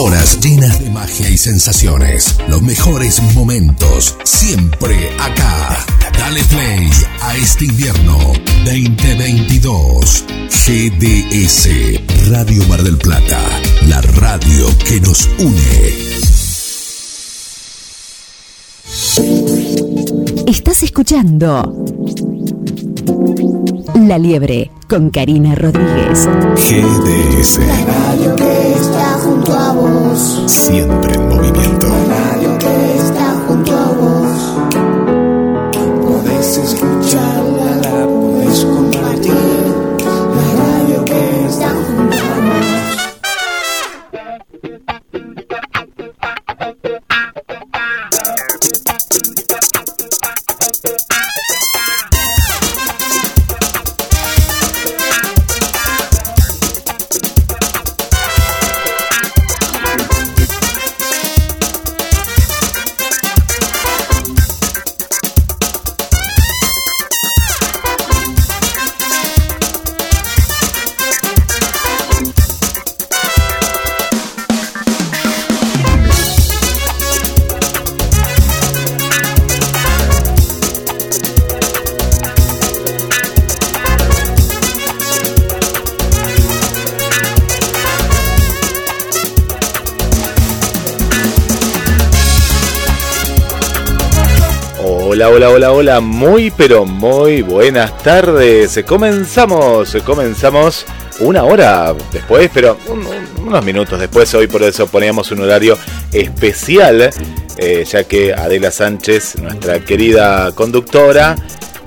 Horas llenas de magia y sensaciones. Los mejores momentos. Siempre acá. Dale play a este invierno 2022. GDS Radio Mar del Plata. La radio que nos une. Estás escuchando La Liebre con Karina Rodríguez. GDS. Siempre en movimiento. Muy pero muy buenas tardes. Comenzamos, comenzamos una hora después, pero un- un- unos minutos después. Hoy por eso poníamos un horario especial, eh, ya que Adela Sánchez, nuestra querida conductora,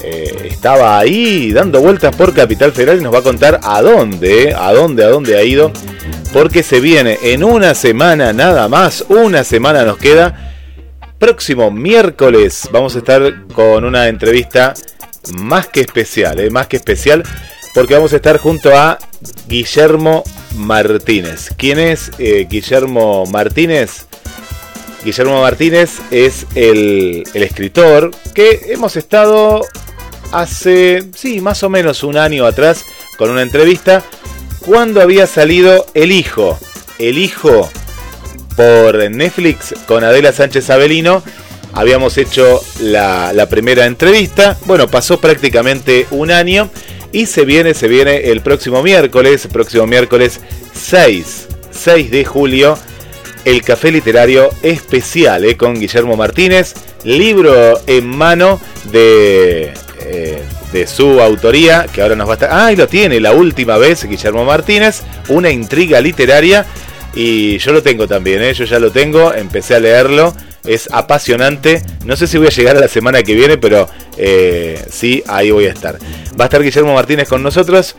eh, estaba ahí dando vueltas por Capital Federal y nos va a contar a dónde, a dónde, a dónde ha ido. Porque se viene en una semana nada más, una semana nos queda próximo miércoles vamos a estar con una entrevista más que especial, ¿eh? más que especial, porque vamos a estar junto a Guillermo Martínez. ¿Quién es eh, Guillermo Martínez? Guillermo Martínez es el, el escritor que hemos estado hace, sí, más o menos un año atrás con una entrevista cuando había salido El Hijo. El Hijo por Netflix con Adela Sánchez Avelino. Habíamos hecho la, primera entrevista. Bueno, pasó prácticamente un año. Y se viene, se viene el próximo miércoles, próximo miércoles 6, 6 de julio, el café literario especial eh, con Guillermo Martínez. Libro en mano de, eh, de su autoría, que ahora nos va a estar... Ah, lo tiene, la última vez, Guillermo Martínez, una intriga literaria. Y yo lo tengo también, ¿eh? yo ya lo tengo, empecé a leerlo, es apasionante. No sé si voy a llegar a la semana que viene, pero eh, sí, ahí voy a estar. Va a estar Guillermo Martínez con nosotros,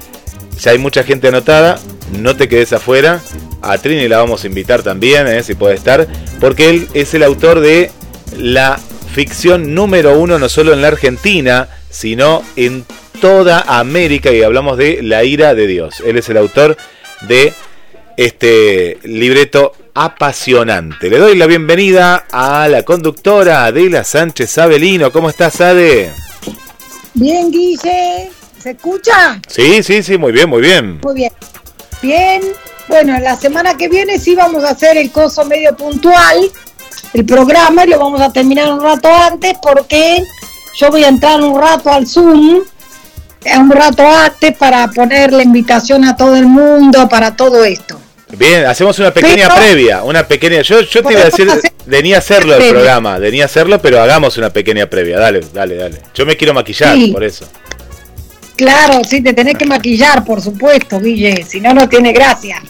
ya hay mucha gente anotada, no te quedes afuera. A Trini la vamos a invitar también, ¿eh? si puede estar, porque él es el autor de la ficción número uno, no solo en la Argentina, sino en toda América, y hablamos de La ira de Dios. Él es el autor de este libreto apasionante. Le doy la bienvenida a la conductora Adela Sánchez Avelino. ¿Cómo estás, Ade? Bien, Guille. ¿Se escucha? Sí, sí, sí, muy bien, muy bien. Muy bien. Bien. Bueno, la semana que viene sí vamos a hacer el coso medio puntual, el programa, y lo vamos a terminar un rato antes porque yo voy a entrar un rato al Zoom, un rato antes para poner la invitación a todo el mundo, para todo esto. Bien, hacemos una pequeña Pero- previa, una pequeña. Yo, yo te iba a decir, venía a hacerlo el programa, venía a hacerlo, pero hagamos una pequeña previa. Dale, dale, dale. Yo me quiero maquillar, Sí. por eso. Claro, sí, te tenés que maquillar, por supuesto, Guille, si no, no tiene gracia.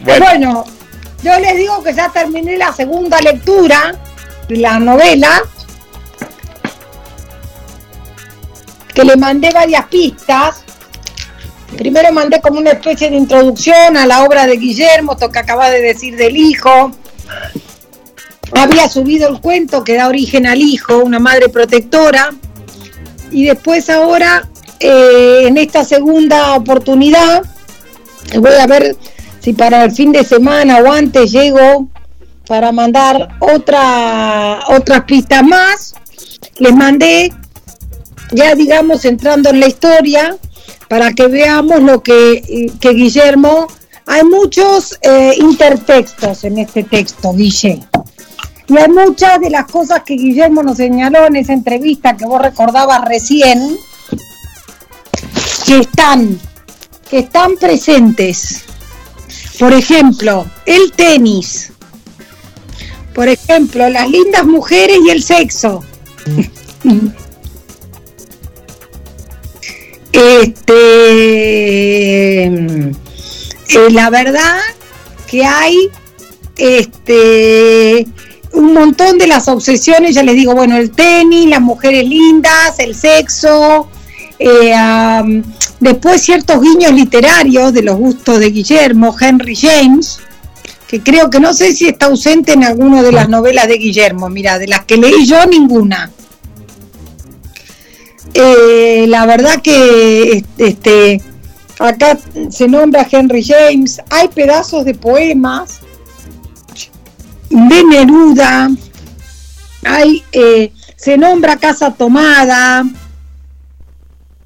Bueno, Bueno, yo les digo que ya terminé la segunda lectura de la novela, que le mandé varias pistas. Primero mandé como una especie de introducción a la obra de Guillermo, esto que acaba de decir del hijo. Había subido el cuento que da origen al hijo, una madre protectora. Y después ahora, eh, en esta segunda oportunidad, voy a ver si para el fin de semana o antes llego para mandar otra, otras pistas más. Les mandé, ya digamos, entrando en la historia, para que veamos lo que, que Guillermo hay muchos eh, intertextos en este texto, Guille. Y hay muchas de las cosas que Guillermo nos señaló en esa entrevista que vos recordabas recién, que están, que están presentes. Por ejemplo, el tenis. Por ejemplo, las lindas mujeres y el sexo. Este, eh, la verdad que hay este un montón de las obsesiones, ya les digo, bueno, el tenis, las mujeres lindas, el sexo, eh, después ciertos guiños literarios de los gustos de Guillermo, Henry James, que creo que no sé si está ausente en alguna de las novelas de Guillermo, mira, de las que leí yo, ninguna. Eh, la verdad que este acá se nombra Henry James, hay pedazos de poemas de Neruda, hay, eh, se nombra Casa Tomada.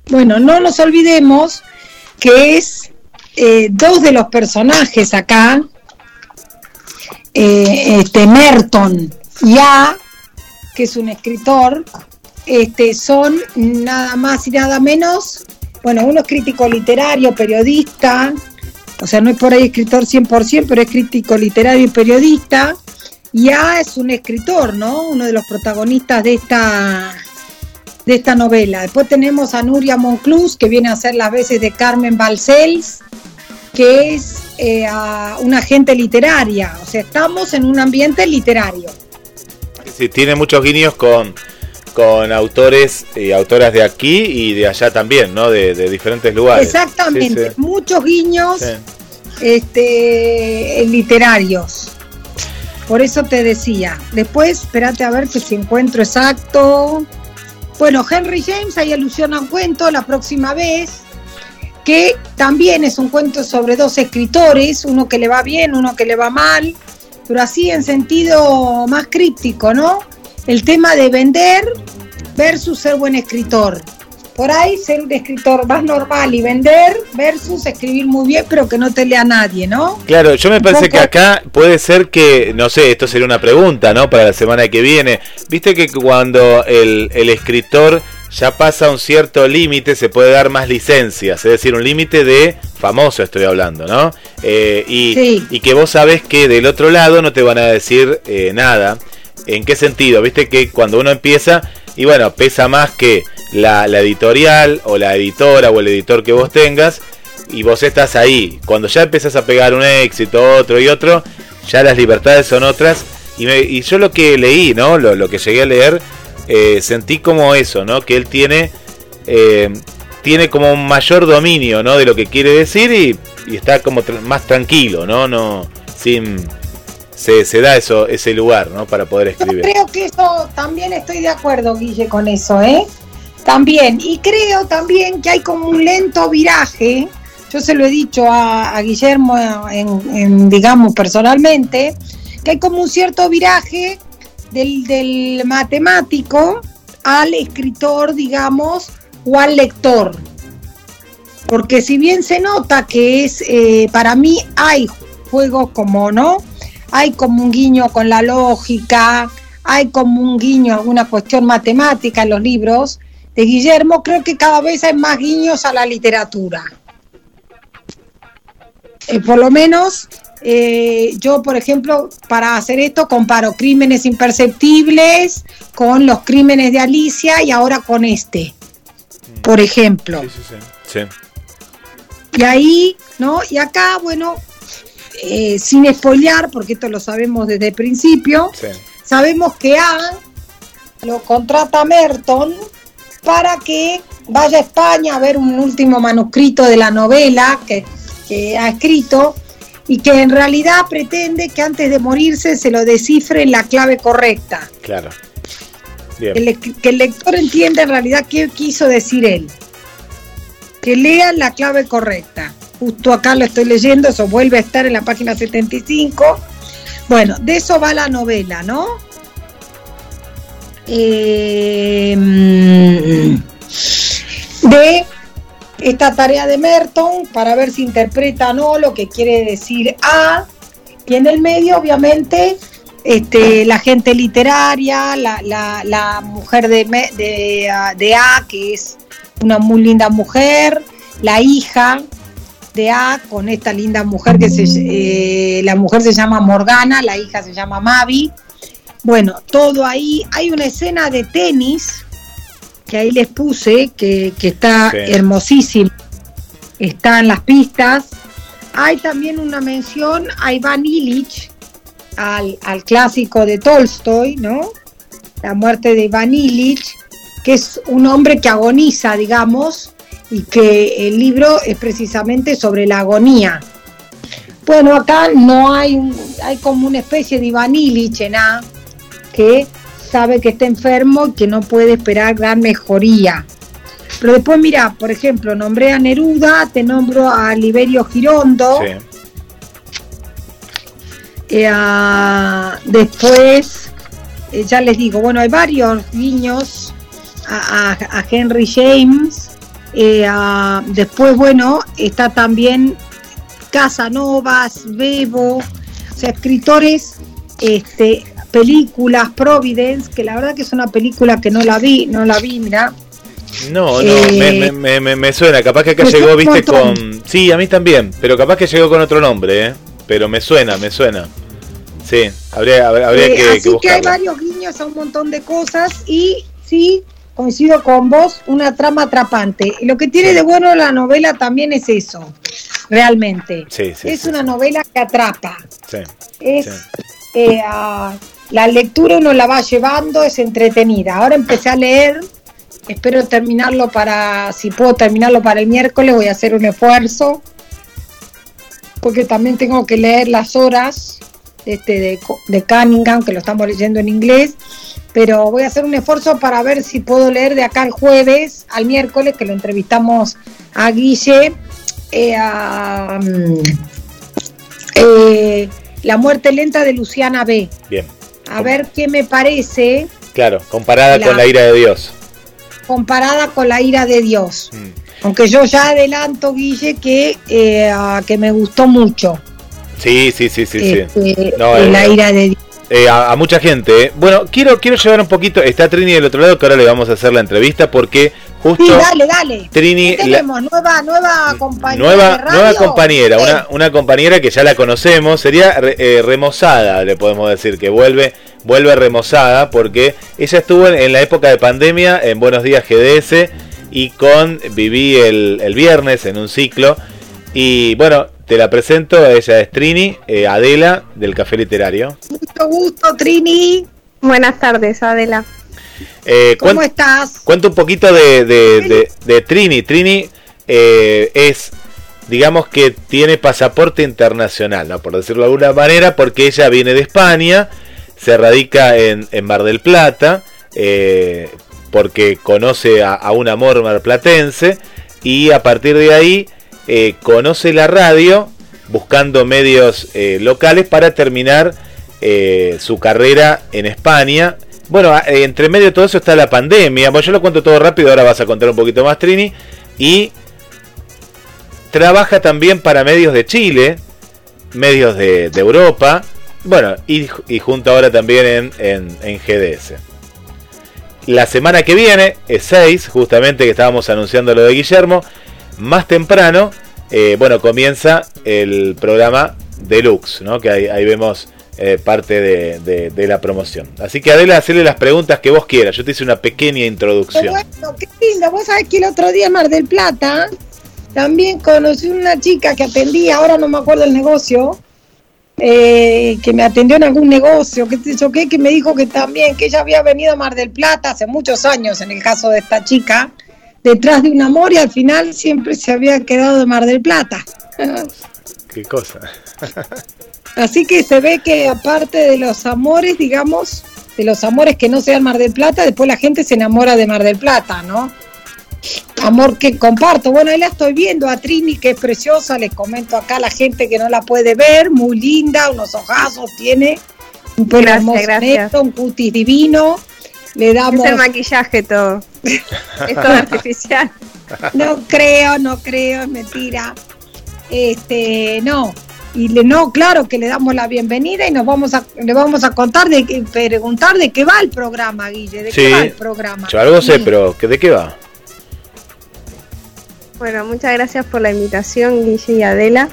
Bueno, no nos olvidemos que es eh, dos de los personajes acá, eh, este Merton y A, que es un escritor, este, son nada más y nada menos, bueno, uno es crítico literario, periodista, o sea, no es por ahí escritor 100%, pero es crítico literario y periodista, y A es un escritor, ¿no? Uno de los protagonistas de esta de esta novela. Después tenemos a Nuria Monclús, que viene a hacer las veces de Carmen Balcells, que es eh, una agente literaria. O sea, estamos en un ambiente literario. Sí, tiene muchos guiños con, con autores y autoras de aquí y de allá también, ¿no? De, de diferentes lugares. Exactamente, Sí, sí. muchos guiños Sí. este, literarios. Por eso te decía. Después, espérate a ver que si encuentro exacto. Bueno, Henry James, hay alusión a un cuento la próxima vez, que también es un cuento sobre dos escritores, uno que le va bien, uno que le va mal, pero así en sentido más críptico, ¿no? El tema de vender versus ser buen escritor. Por ahí ser un escritor más normal y vender versus escribir muy bien pero que no te lea nadie, ¿no? Claro, yo me parece que acá puede ser que, no sé, esto sería una pregunta, ¿no? Para la semana que viene. Viste que cuando el, el escritor ya pasa un cierto límite, se puede dar más licencias, es decir, un límite de famoso estoy hablando, ¿no? Eh, y, Sí. y que vos sabés que del otro lado no te van a decir eh, nada. ¿En qué sentido? Viste que cuando uno empieza, y bueno, pesa más que la, editorial o la editora o el editor que vos tengas, y vos estás ahí. Cuando ya empezás a pegar un éxito, otro y otro, ya las libertades son otras. Y, me- y yo lo que leí, ¿no? Lo, lo que llegué a leer, eh, sentí como eso, ¿no? Que él tiene, eh, tiene como un mayor dominio, ¿no? De lo que quiere decir y, está como más tranquilo, ¿no? No, sin... Se, se da eso, ese lugar, ¿no? Para poder Yo escribir. creo que eso también estoy de acuerdo, Guille, con eso, ¿eh? También. Y creo también que hay como un lento viraje. Yo se lo he dicho a, a Guillermo, en, en, digamos, personalmente, que hay como un cierto viraje del, del matemático al escritor, digamos, o al lector. Porque si bien se nota que es, eh, para mí hay juegos como, ¿no? Hay como un guiño con la lógica, hay como un guiño a alguna cuestión matemática en los libros de Guillermo, creo que cada vez hay más guiños a la literatura. Eh, por lo menos eh, yo, por ejemplo, para hacer esto comparo crímenes imperceptibles con los crímenes de Alicia y ahora con este, por ejemplo. Sí, sí. Sí. Y ahí, ¿no? Y acá, bueno, eh, sin spoilear, porque esto lo sabemos desde el principio, sí. sabemos que A lo contrata Merton para que vaya a España a ver un último manuscrito de la novela que, que ha escrito y que en realidad pretende que antes de morirse se lo descifre en la clave correcta. Claro. Bien. Que, el lector entienda en realidad qué quiso decir él. Que lean la clave correcta. Justo acá lo estoy leyendo, eso vuelve a estar en la página 75. Bueno, de eso va la novela, ¿no? Mm, de esta tarea de Merton para ver si interpreta o no lo que quiere decir A. Y en el medio, obviamente, este, la gente literaria, la, la- mujer de, de, ah, de A, que es una muy linda mujer, la hija de A con esta linda mujer que se, eh, la mujer se llama Morgana, la hija se llama Mavi. Bueno, todo ahí. Hay una escena de tenis que ahí les puse, que, que está Sí. hermosísima. Está en las pistas. Hay también una mención a Iván Illich, al, al clásico de Tolstoy, ¿no? La muerte de Iván Illich, que es un hombre que agoniza, digamos, y que el libro es precisamente sobre la agonía. Bueno, acá no hay, hay como una especie de Iván Illich en A, que sabe que está enfermo y que no puede esperar gran mejoría. Pero después, mira, por ejemplo, nombré a Neruda, te nombro a Liberio Girondo, Sí. eh, a- después, eh, ya les digo, bueno, hay varios guiños a, a- a Henry James. Eh, a- después, bueno, está también Casanovas, Bebo, o sea, escritores, este, películas, Providence, que la verdad que es una película que no la vi, no la vi, mira. No, no, Eh, me, me- me- me- suena. Capaz que acá llegó, viste, con. Sí, a mí también. Pero capaz que llegó con otro nombre, ¿eh? Pero me suena, me suena. Sí, habría, habría, habría Eh, que, así que que, hay varios guiños a un montón de cosas y sí, coincido con vos, una trama atrapante. Lo que tiene de bueno la novela también es eso, realmente. Sí, sí, es sí, una novela que atrapa. Sí. Es eh, la lectura uno la va llevando, es entretenida. Ahora empecé a leer, espero terminarlo para, si puedo terminarlo para el miércoles, voy a hacer un esfuerzo, porque también tengo que leer las horas este, de, de Cunningham, que lo estamos leyendo en inglés, pero voy a hacer un esfuerzo para ver si puedo leer de acá el jueves al miércoles, que lo entrevistamos a Guille, eh, a, mm, eh, La muerte lenta de Luciana B. Bien. A ver qué me parece Claro, comparada La- con la ira de Dios. comparada con la ira de Dios. Mm. Aunque yo ya adelanto, Guille, que, eh, que me gustó mucho Sí, sí, sí, sí, sí. este, No, la ira de Dios. Eh, a, a mucha gente. ¿eh? Bueno, quiero, quiero llevar un poquito. Está Trini del otro lado, que ahora le vamos a hacer la entrevista porque justo Sí, dale, dale. Trini. ¿Qué la- tenemos? nueva, nueva compañera. Nueva, de radio? nueva compañera, Sí. una, una compañera que ya la conocemos, sería eh, remozada, le podemos decir, que vuelve, vuelve remozada, porque ella estuvo en, en la época de pandemia en Buenos Días GDS y con Viví el, el viernes en un ciclo. Y bueno, te la presento, ella es Trini, eh, Adela del Café Literario. Mucho gusto, Trini. Buenas tardes, Adela. Eh, ¿Cómo estás? Cuenta un poquito de, de- de- de Trini. Trini eh, es, digamos que tiene pasaporte internacional, ¿no? por decirlo de alguna manera, porque ella viene de España, se radica en, en Mar del Plata, eh, porque conoce a, a un amor marplatense, y a partir de ahí eh, conoce la radio, buscando medios eh, locales para terminar eh, su carrera en España. Bueno, entre medio de todo eso está la pandemia. Bueno, yo lo cuento todo rápido, ahora vas a contar un poquito más, Trini. Y trabaja también para medios de Chile, medios de, Europa, bueno, y, y junto ahora también en, en- en GDS. La semana que viene, es 6, justamente que estábamos anunciando lo de Guillermo, más temprano, eh, bueno, comienza el programa Deluxe, ¿no? Que ahí, ahí vemos eh, parte de, la promoción. Así que Adela, hacerle las preguntas que vos quieras. Yo te hice una pequeña introducción. bueno, qué lindo. Vos sabés que el otro día en Mar del Plata también conocí una chica que atendía, ahora no me acuerdo el negocio, eh, que me atendió en algún negocio, qué sé yo qué, que me dijo que también, que ella había venido a Mar del Plata hace muchos años, en el caso de esta chica, detrás de un amor y al final siempre se había quedado en Mar del Plata. ¿Qué cosa? Así que se ve que aparte de los amores, digamos, de los amores que no sean Mar del Plata, después la gente se enamora de Mar del Plata, ¿no? Amor que comparto. Bueno, ahí la estoy viendo a Trini, que es preciosa. Les comento acá a la gente que no la puede ver. Muy linda, unos ojazos tiene. Un pelo Gracias, hermoso gracias. negro, un cutis divino. Le Es damos. el maquillaje todo. es todo artificial. No creo, no creo, es mentira. Este, no. Y le, no, claro que le damos la bienvenida y nos vamos a, le vamos a contar de que, preguntar de qué va el programa, Guille, de Sí. qué va el programa. Yo algo sé, Sí. pero ¿que- ¿de qué va? Bueno, muchas gracias por la invitación, Guille y Adela.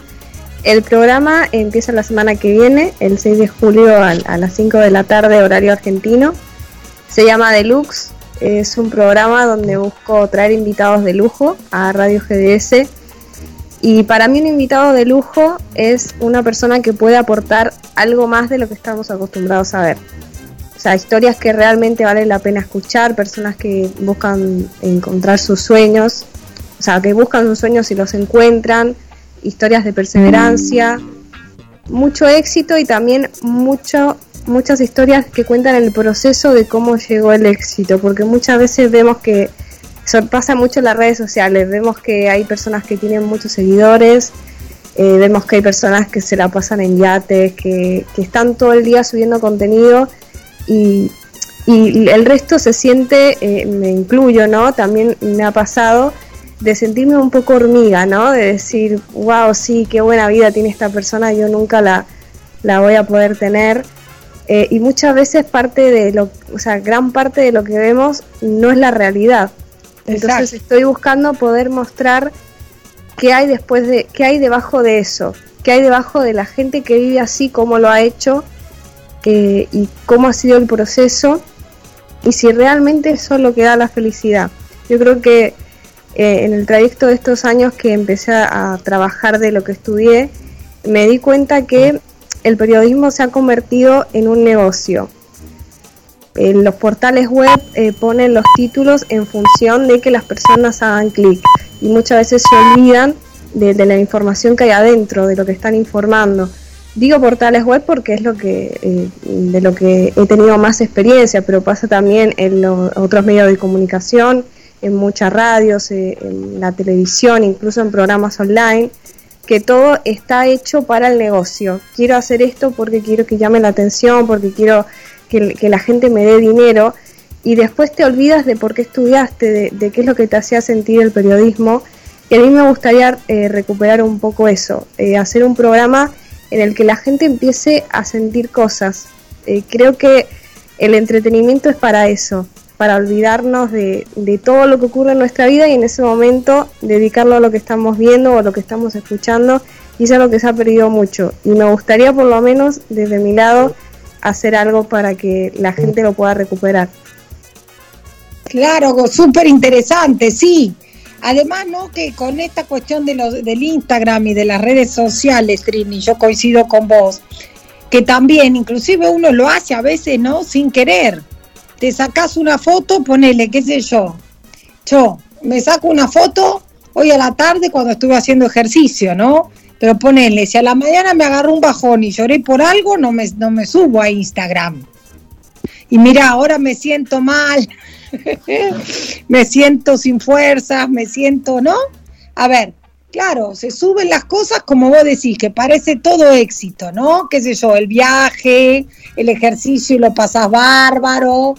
El programa empieza la semana que viene, el 6 de julio a, a las 5 de la tarde, horario argentino. Se llama Deluxe. Es un programa donde busco traer invitados de lujo a Radio GDS. Y para mí un invitado de lujo es una persona que puede aportar algo más de lo que estamos acostumbrados a ver. O sea, historias que realmente vale la pena escuchar, personas que buscan encontrar sus sueños, o sea, que buscan sus sueños y los encuentran, historias de perseverancia, mucho éxito y también mucho, muchas historias que cuentan el proceso de cómo llegó el éxito, porque muchas veces vemos que pasa mucho en las redes sociales, vemos que hay personas que tienen muchos seguidores, eh, vemos que hay personas que se la pasan en yates, que, que están todo el día subiendo contenido y, y el resto se siente, eh, me incluyo, ¿no? También me ha pasado de sentirme un poco hormiga, ¿no? De decir, wow, sí, qué buena vida tiene esta persona, yo nunca la, la voy a poder tener. Eh, y muchas veces parte de lo, o sea, gran parte de lo que vemos no es la realidad. Entonces Exacto. estoy buscando poder mostrar qué hay después de, qué hay debajo de eso, qué hay debajo de la gente que vive así, cómo lo ha hecho eh, y cómo ha sido el proceso y si realmente eso es lo que da la felicidad. Yo creo que eh, en el trayecto de estos años que empecé a, a trabajar de lo que estudié, me di cuenta que el periodismo se ha convertido en un negocio. Eh, los portales web eh, ponen los títulos en función de que las personas hagan clic y muchas veces se olvidan de, la información que hay adentro, de lo que están informando. Digo portales web porque es lo que eh, de lo que he tenido más experiencia, pero pasa también en los otros medios de comunicación, en muchas radios, en la televisión, incluso en programas online, que todo está hecho para el negocio. Quiero hacer esto porque quiero que llame la atención, porque quiero que, la gente me dé dinero y después te olvidas de por qué estudiaste, de, de qué es lo que te hacía sentir el periodismo. Y a mí me gustaría eh, recuperar un poco eso, eh, hacer un programa en el que la gente empiece a sentir cosas. Eh, creo que el entretenimiento es para eso, para olvidarnos de, todo lo que ocurre en nuestra vida y en ese momento dedicarlo a lo que estamos viendo o a lo que estamos escuchando y es lo que se ha perdido mucho. Y me gustaría por lo menos desde mi lado hacer algo para que la gente lo pueda recuperar. Claro, súper interesante, sí. Además, ¿no? Que con esta cuestión de los, del Instagram y de las redes sociales, Trini, yo coincido con vos, que también, inclusive uno lo hace a veces, ¿no? Sin querer. Te sacas una foto, ponele, qué sé yo. Yo me saco una foto hoy a la tarde cuando estuve haciendo ejercicio, ¿no? Pero ponele, si a la mañana me agarró un bajón y lloré por algo, no me, no me subo a Instagram. Y mira, ahora me siento mal, me siento sin fuerzas, me siento, ¿no? A ver, claro, se suben las cosas como vos decís, que parece todo éxito, ¿no? Qué sé yo, el viaje, el ejercicio y lo pasás bárbaro.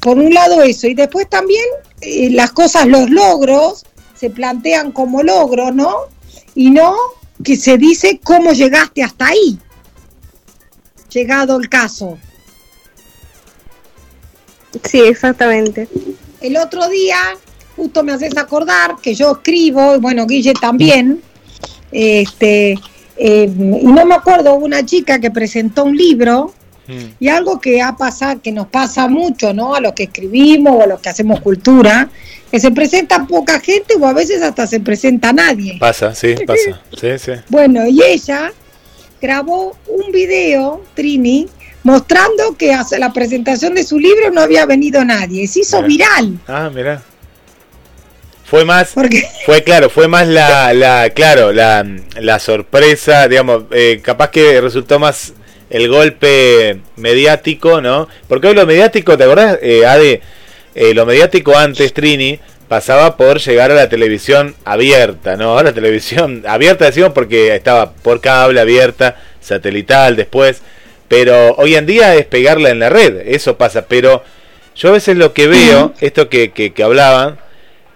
Por un lado eso, y después también eh, las cosas, los logros, se plantean como logros, ¿no? Y no que se dice cómo llegaste hasta ahí, llegado el caso. Sí, exactamente. El otro día, justo me haces acordar que yo escribo, y bueno, Guille también, este, eh, y no me acuerdo, una chica que presentó un libro y algo que ha pasado, que nos pasa mucho, ¿no? A los que escribimos o a los que hacemos cultura, que se presenta poca gente o a veces hasta se presenta nadie. Pasa, sí, pasa. Sí, sí. Bueno, y ella grabó un video, Trini, mostrando que hacia la presentación de su libro no había venido nadie. Se hizo viral. Ah, mira. Fue más, fue claro, fue más la, la claro, la, la sorpresa, digamos, eh, capaz que resultó más el golpe mediático, ¿no? Porque hoy lo mediático, ¿te acordás, eh, Ade? Eh, lo mediático antes, Trini, pasaba por llegar a la televisión abierta, ¿no? Ahora televisión abierta decimos porque estaba por cable abierta, satelital después, pero hoy en día es pegarla en la red, eso pasa, pero yo a veces lo que veo, esto que, que, que hablaban,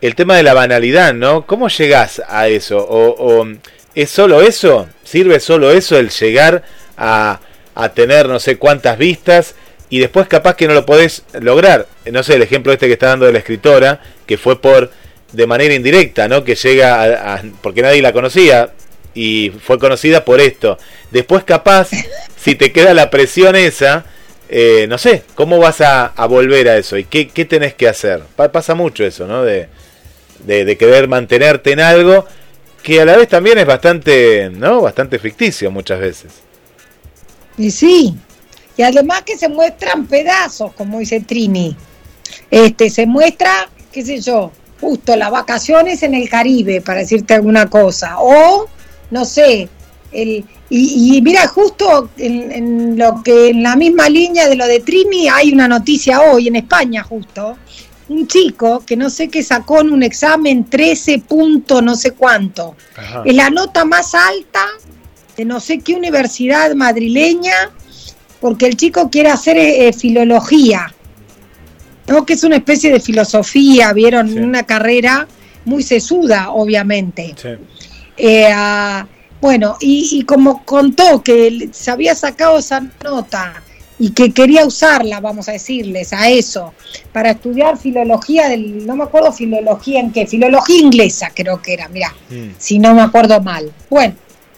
el tema de la banalidad, ¿no? ¿Cómo llegás a eso? ¿O, o es solo eso? ¿Sirve solo eso el llegar a, a tener no sé cuántas vistas y después capaz que no lo podés lograr? No sé, el ejemplo este que está dando de la escritora, que fue por de manera indirecta, ¿no? Que llega a, a- porque nadie la conocía y fue conocida por esto. Después capaz, si te queda la presión esa, eh, no sé, ¿cómo vas a, a volver a eso? ¿Y qué, qué tenés que hacer? Pa- pasa mucho eso, ¿no? De, de, de querer mantenerte en algo que a la vez también es bastante, ¿no? Bastante ficticio muchas veces. Y sí, y además que se muestran pedazos, como dice Trini. Este, se muestra, qué sé yo, justo las vacaciones en el Caribe, para decirte alguna cosa. O, no sé, el, y, y mira, justo en, en lo que en la misma línea de lo de Trini hay una noticia hoy en España, justo. Un chico que no sé qué sacó en un examen 13 punto no sé cuánto. Es la nota más alta de no sé qué universidad madrileña, porque el chico quiere hacer eh, filología, ¿no? que es una especie de filosofía, vieron, Sí. una carrera muy sesuda, obviamente. Sí. Eh, ah, bueno, y, y como contó que se había sacado esa nota y que quería usarla, vamos a decirles, a eso, para estudiar filología del, no me acuerdo filología en qué, filología inglesa creo que era, mirá, Mm. si no me acuerdo mal. Bueno,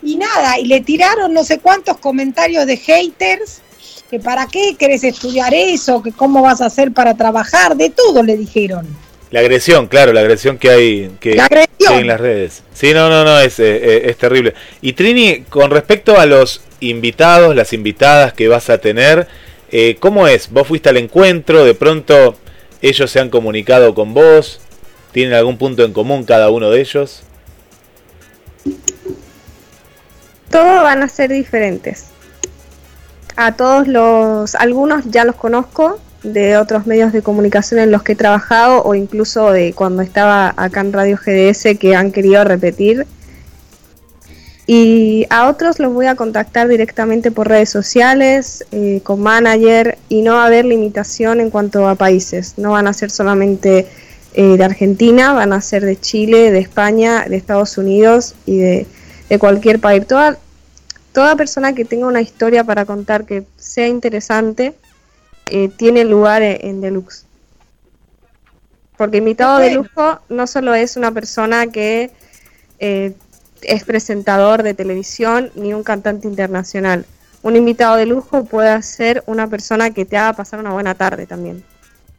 y nada, y le tiraron no sé cuántos comentarios de haters, que para qué querés estudiar eso, que cómo vas a hacer para trabajar, de todo le dijeron. La agresión, claro, la agresión que hay que, La agresión. que hay en las redes. Sí, no, no, no, es, eh, eh, es terrible. Y Trini, con respecto a los invitados, las invitadas que vas a tener, eh, ¿cómo es? ¿Vos fuiste al encuentro? ¿De pronto ellos se han comunicado con vos? ¿Tienen algún punto en común cada uno de ellos? Todos van a ser diferentes. A todos los, algunos ya los conozco de otros medios de comunicación en los que he trabajado o incluso de cuando estaba acá en Radio GDS que han querido repetir. Y a otros los voy a contactar directamente por redes sociales, eh, con manager, y no va a haber limitación en cuanto a países. No van a ser solamente eh, de Argentina, van a ser de Chile, de España, de Estados Unidos y de, de cualquier país. Toda, toda persona que tenga una historia para contar que sea interesante eh, tiene lugar en, en Deluxe. Porque invitado de lujo no solo es una persona que eh, es presentador de televisión ni un cantante internacional. Un invitado de lujo puede ser una persona que te haga pasar una buena tarde también.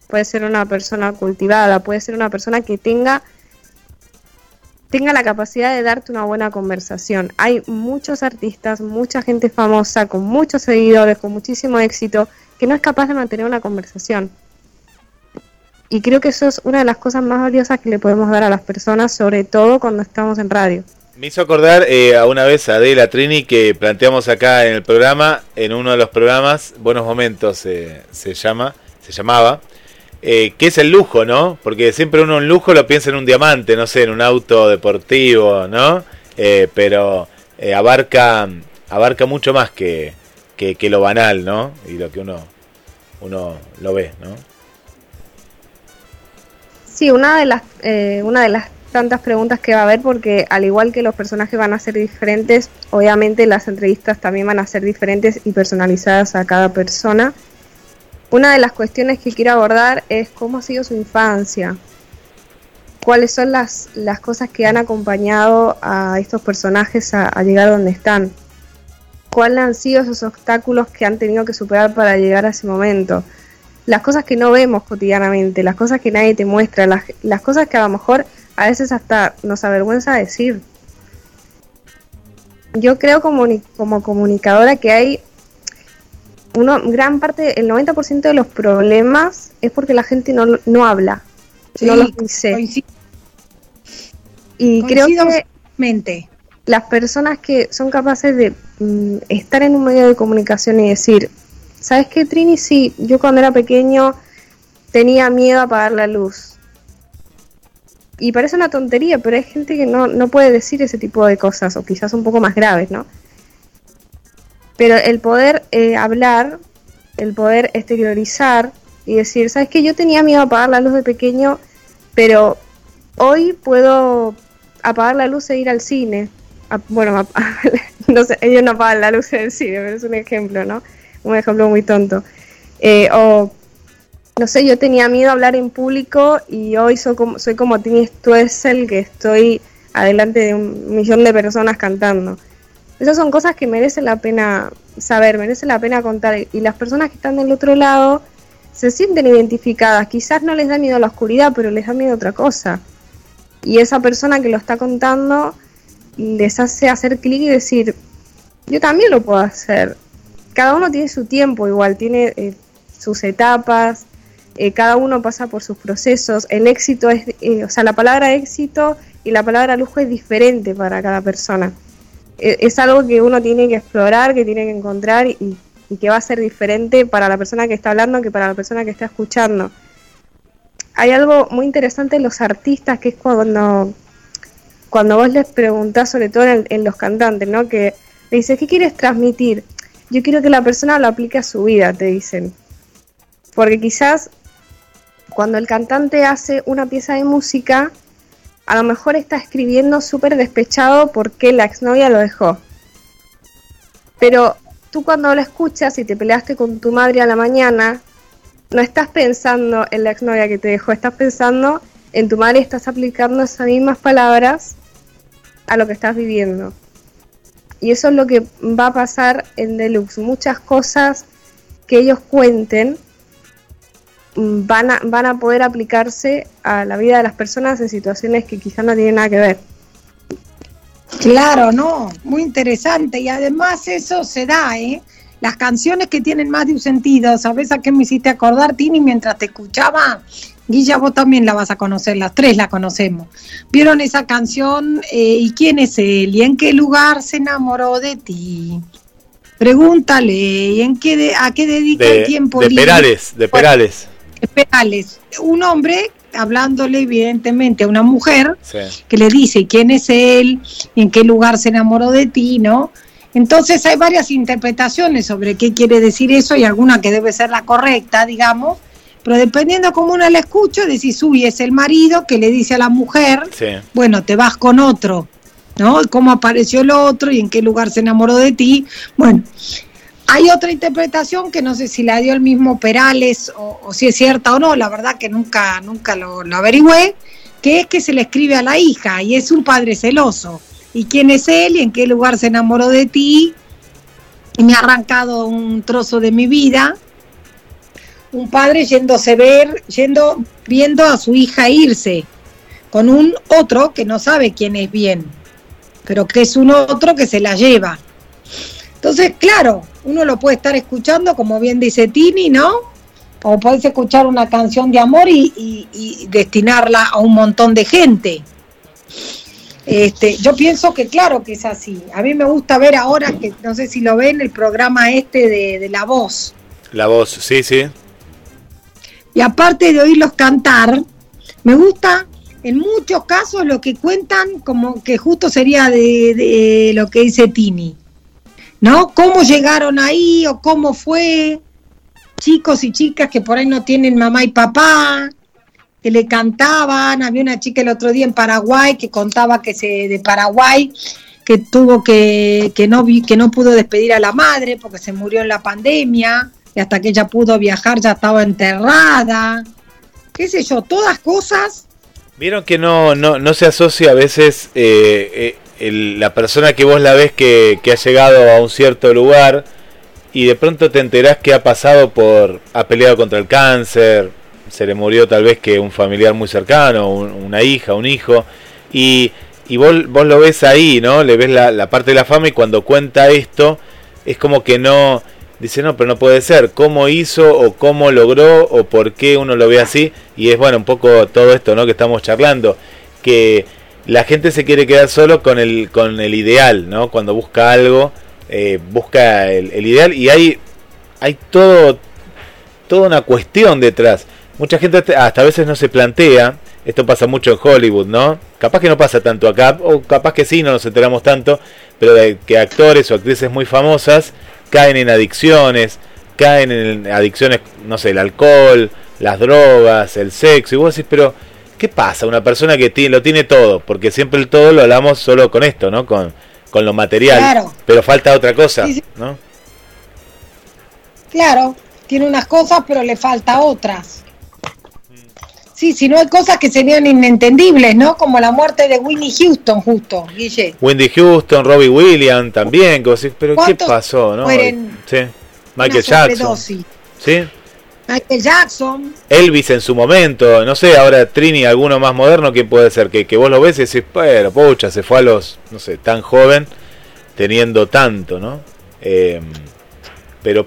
Puede ser una persona cultivada, puede ser una persona que tenga tenga la capacidad de darte una buena conversación. Hay muchos artistas, mucha gente famosa, con muchos seguidores, con muchísimo éxito, que no es capaz de mantener una conversación. Y creo que eso es una de las cosas más valiosas que le podemos dar a las personas, sobre todo cuando estamos en radio. Me hizo acordar eh, a una vez a Adela Trini que planteamos acá en el programa, en uno de los programas, Buenos Momentos eh, se llama, se llamaba, eh, que es el lujo, ¿no? Porque siempre uno en lujo lo piensa en un diamante, no sé, en un auto deportivo, ¿no? Eh, pero eh, abarca abarca mucho más que, que, que lo banal, ¿no? Y lo que uno uno lo ve, ¿no? Sí, una de las eh, una de las tantas preguntas que va a haber porque al igual que los personajes van a ser diferentes, obviamente las entrevistas también van a ser diferentes y personalizadas a cada persona. Una de las cuestiones que quiero abordar es cómo ha sido su infancia. Cuáles son las, las cosas que han acompañado a estos personajes a, llegar donde están. Cuáles han sido esos obstáculos que han tenido que superar para llegar a ese momento las cosas que no vemos cotidianamente, las cosas que nadie te muestra, las, las cosas que a lo mejor a veces hasta nos avergüenza decir. Yo creo como, como comunicadora que hay uno, gran parte, el 90% de los problemas es porque la gente no, no habla, no los dice. coincido, Y creo que las personas que son capaces de mm, estar en un medio de comunicación y decir, ¿sabes qué, Trini? Sí, yo cuando era pequeño tenía miedo a apagar la luz. Y parece una tontería, pero hay gente que no, no puede decir ese tipo de cosas, o quizás un poco más graves, ¿no? Pero el poder eh, hablar, el poder exteriorizar y decir, ¿sabes qué? Yo tenía miedo a apagar la luz de pequeño, pero hoy puedo apagar la luz e ir al cine. Bueno, no sé, ellos no apagan la luz del cine, pero es un ejemplo, ¿no? Un ejemplo muy tonto. Eh, o, no sé, yo tenía miedo a hablar en público y hoy soy como, soy como Tini Stoessel, que estoy adelante de un millón de personas cantando. Esas son cosas que merecen la pena saber, merecen la pena contar. Y las personas que están del otro lado se sienten identificadas. Quizás no les da miedo la oscuridad, pero les da miedo otra cosa. Y esa persona que lo está contando les hace hacer clic y decir, yo también lo puedo hacer. Cada uno tiene su tiempo, igual, tiene eh, sus etapas, eh, cada uno pasa por sus procesos. El éxito es, eh, o sea, la palabra éxito y la palabra lujo es diferente para cada persona. Eh, es algo que uno tiene que explorar, que tiene que encontrar y, y que va a ser diferente para la persona que está hablando que para la persona que está escuchando. Hay algo muy interesante en los artistas que es cuando, cuando vos les preguntás, sobre todo en, en los cantantes, ¿no? Que le dices, ¿qué quieres transmitir? Yo quiero que la persona lo aplique a su vida, te dicen. Porque quizás cuando el cantante hace una pieza de música, a lo mejor está escribiendo súper despechado porque la exnovia lo dejó. Pero tú cuando lo escuchas y te peleaste con tu madre a la mañana, no estás pensando en la exnovia que te dejó, estás pensando en tu madre y estás aplicando esas mismas palabras a lo que estás viviendo. Y eso es lo que va a pasar en Deluxe. Muchas cosas que ellos cuenten van a, van a poder aplicarse a la vida de las personas en situaciones que quizás no tienen nada que ver. Claro, no, muy interesante. Y además eso se da, ¿eh? Las canciones que tienen más de un sentido, ¿sabes a qué me hiciste acordar, Tini, mientras te escuchaba? Guilla, vos también la vas a conocer, las tres la conocemos. ¿Vieron esa canción? eh, ¿Y quién es él? ¿Y en qué lugar se enamoró de ti? Pregúntale, ¿y en qué de- ¿a qué dedica De, el tiempo de libre? Perales, de Perales. Perales. Un hombre hablándole evidentemente a una mujer Sí. que le dice quién es él, en qué lugar se enamoró de ti, ¿no? Entonces hay varias interpretaciones sobre qué quiere decir eso y alguna que debe ser la correcta, digamos, pero dependiendo cómo uno la escucha, decís, uy, es el marido que le dice a la mujer, Sí. bueno, te vas con otro, ¿no? ¿Cómo apareció el otro y en qué lugar se enamoró de ti? Bueno, hay otra interpretación que no sé si la dio el mismo Perales o, si es cierta o no, la verdad que nunca, nunca lo, lo averigüé, que es que se le escribe a la hija y es un padre celoso. ¿Y quién es él y en qué lugar se enamoró de ti? Y me ha arrancado un trozo de mi vida. Un padre yéndose ver, yendo, viendo a su hija irse con un otro que no sabe quién es bien, pero que es un otro que se la lleva. Entonces, claro, uno lo puede estar escuchando, como bien dice Tini, ¿no? O podés escuchar una canción de amor y, y- y destinarla a un montón de gente. Este, yo pienso que claro que es así. A mí me gusta ver ahora, que no sé si lo ven, el programa este de, de La Voz. La voz, sí, sí. Y aparte de oírlos cantar, me gusta en muchos casos lo que cuentan como que justo sería de, de lo que dice Tini. ¿No? ¿Cómo llegaron ahí o cómo fue? Chicos y chicas que por ahí no tienen mamá y papá, que le cantaban. Había una chica el otro día en Paraguay que contaba que se de Paraguay que tuvo que que no que no pudo despedir a la madre porque se murió en la pandemia y hasta que ella pudo viajar ya estaba enterrada. Qué sé yo, todas cosas Vieron que no, no, no se asocia a veces eh, eh, la persona que vos la ves que, que ha llegado a un cierto lugar y de pronto te enterás que ha pasado por, ha peleado contra el cáncer, se le murió tal vez que un familiar muy cercano, un- una hija, un hijo, y, y vos, vos lo ves ahí, ¿no? Le ves la, la parte de la fama y cuando cuenta esto es como que no, dice, no, pero no puede ser, cómo hizo o cómo logró o por qué uno lo ve así, y es bueno, un poco todo esto, ¿no? Que estamos charlando, que la gente se quiere quedar solo con el, con el ideal, ¿no? Cuando busca algo, eh, busca el, el ideal y hay, hay todo, toda una cuestión detrás. Mucha gente hasta- a veces no se plantea, esto pasa mucho en Hollywood, ¿no? Capaz que no pasa tanto acá, o capaz que sí, no nos enteramos tanto, pero de que actores o actrices muy famosas caen en adicciones, caen en adicciones, no sé, el alcohol, las drogas, el sexo, y vos decís, pero ¿Qué pasa? Una persona que tiene, lo tiene todo, porque siempre el todo lo hablamos solo con esto, ¿no? Con, con lo material. Claro. Pero falta otra cosa, Sí, sí. ¿no? Claro, tiene unas cosas, pero le falta otras. Sí, si no hay cosas que serían inentendibles, ¿no? Como la muerte de Winnie Houston, justo, Guille. Wendy Houston, Robbie Williams también, pero ¿qué ¿Cuántos pasó, no? mueren? Sí. Michael Jackson. Sí. Michael Jackson, Elvis en su momento, no sé, ahora Trini, alguno más moderno, ¿quién puede ser? Que, que vos lo ves y decís, bueno, pucha, se fue a los, no sé, tan joven, teniendo tanto, ¿no? Eh, pero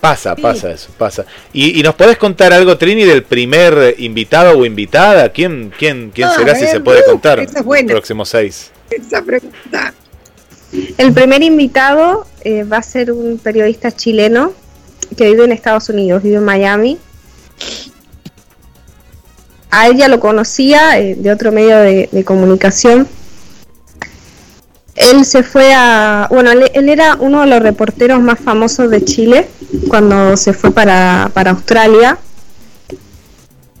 pasa, Sí. pasa eso, pasa. ¿Y, y nos podés contar algo, Trini, del primer invitado o invitada? ¿Quién, quién, quién Ah, será si ver, se puede uh, contar? esa es buena. Próximos seis. esa pregunta. El primer invitado eh, va a ser un periodista chileno que vive en Estados Unidos, vive en Miami. A ella lo conocía eh, de otro medio de, comunicación. Él se fue a... Bueno, él, él era uno de los reporteros más famosos de Chile cuando se fue para, para Australia.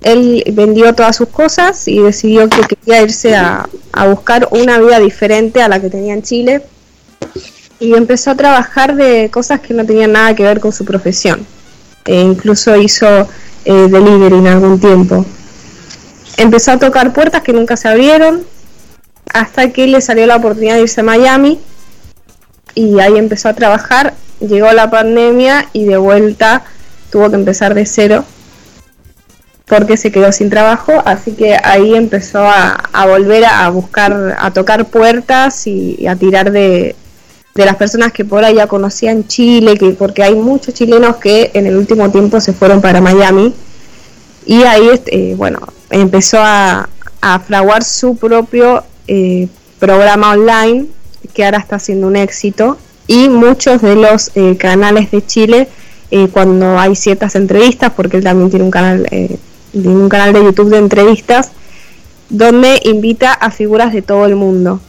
Él vendió todas sus cosas y decidió que quería irse a, a buscar una vida diferente a la que tenía en Chile y empezó a trabajar de cosas que no tenían nada que ver con su profesión. E incluso hizo eh, delivery en algún tiempo. Empezó a tocar puertas que nunca se abrieron hasta que le salió la oportunidad de irse a Miami y ahí empezó a trabajar. Llegó la pandemia y de vuelta tuvo que empezar de cero porque se quedó sin trabajo, así que ahí empezó a, volver a, buscar, a tocar puertas y a tirar de, de las personas que por ahí ya conocían Chile, que porque hay muchos chilenos que en el último tiempo se fueron para Miami. Y ahí este, eh, bueno empezó a, a fraguar su propio eh, programa online que ahora está siendo un éxito. Y muchos de los eh, canales de Chile eh, cuando hay ciertas entrevistas porque él también tiene un canal eh, tiene un canal de YouTube de entrevistas donde invita a figuras de todo el mundo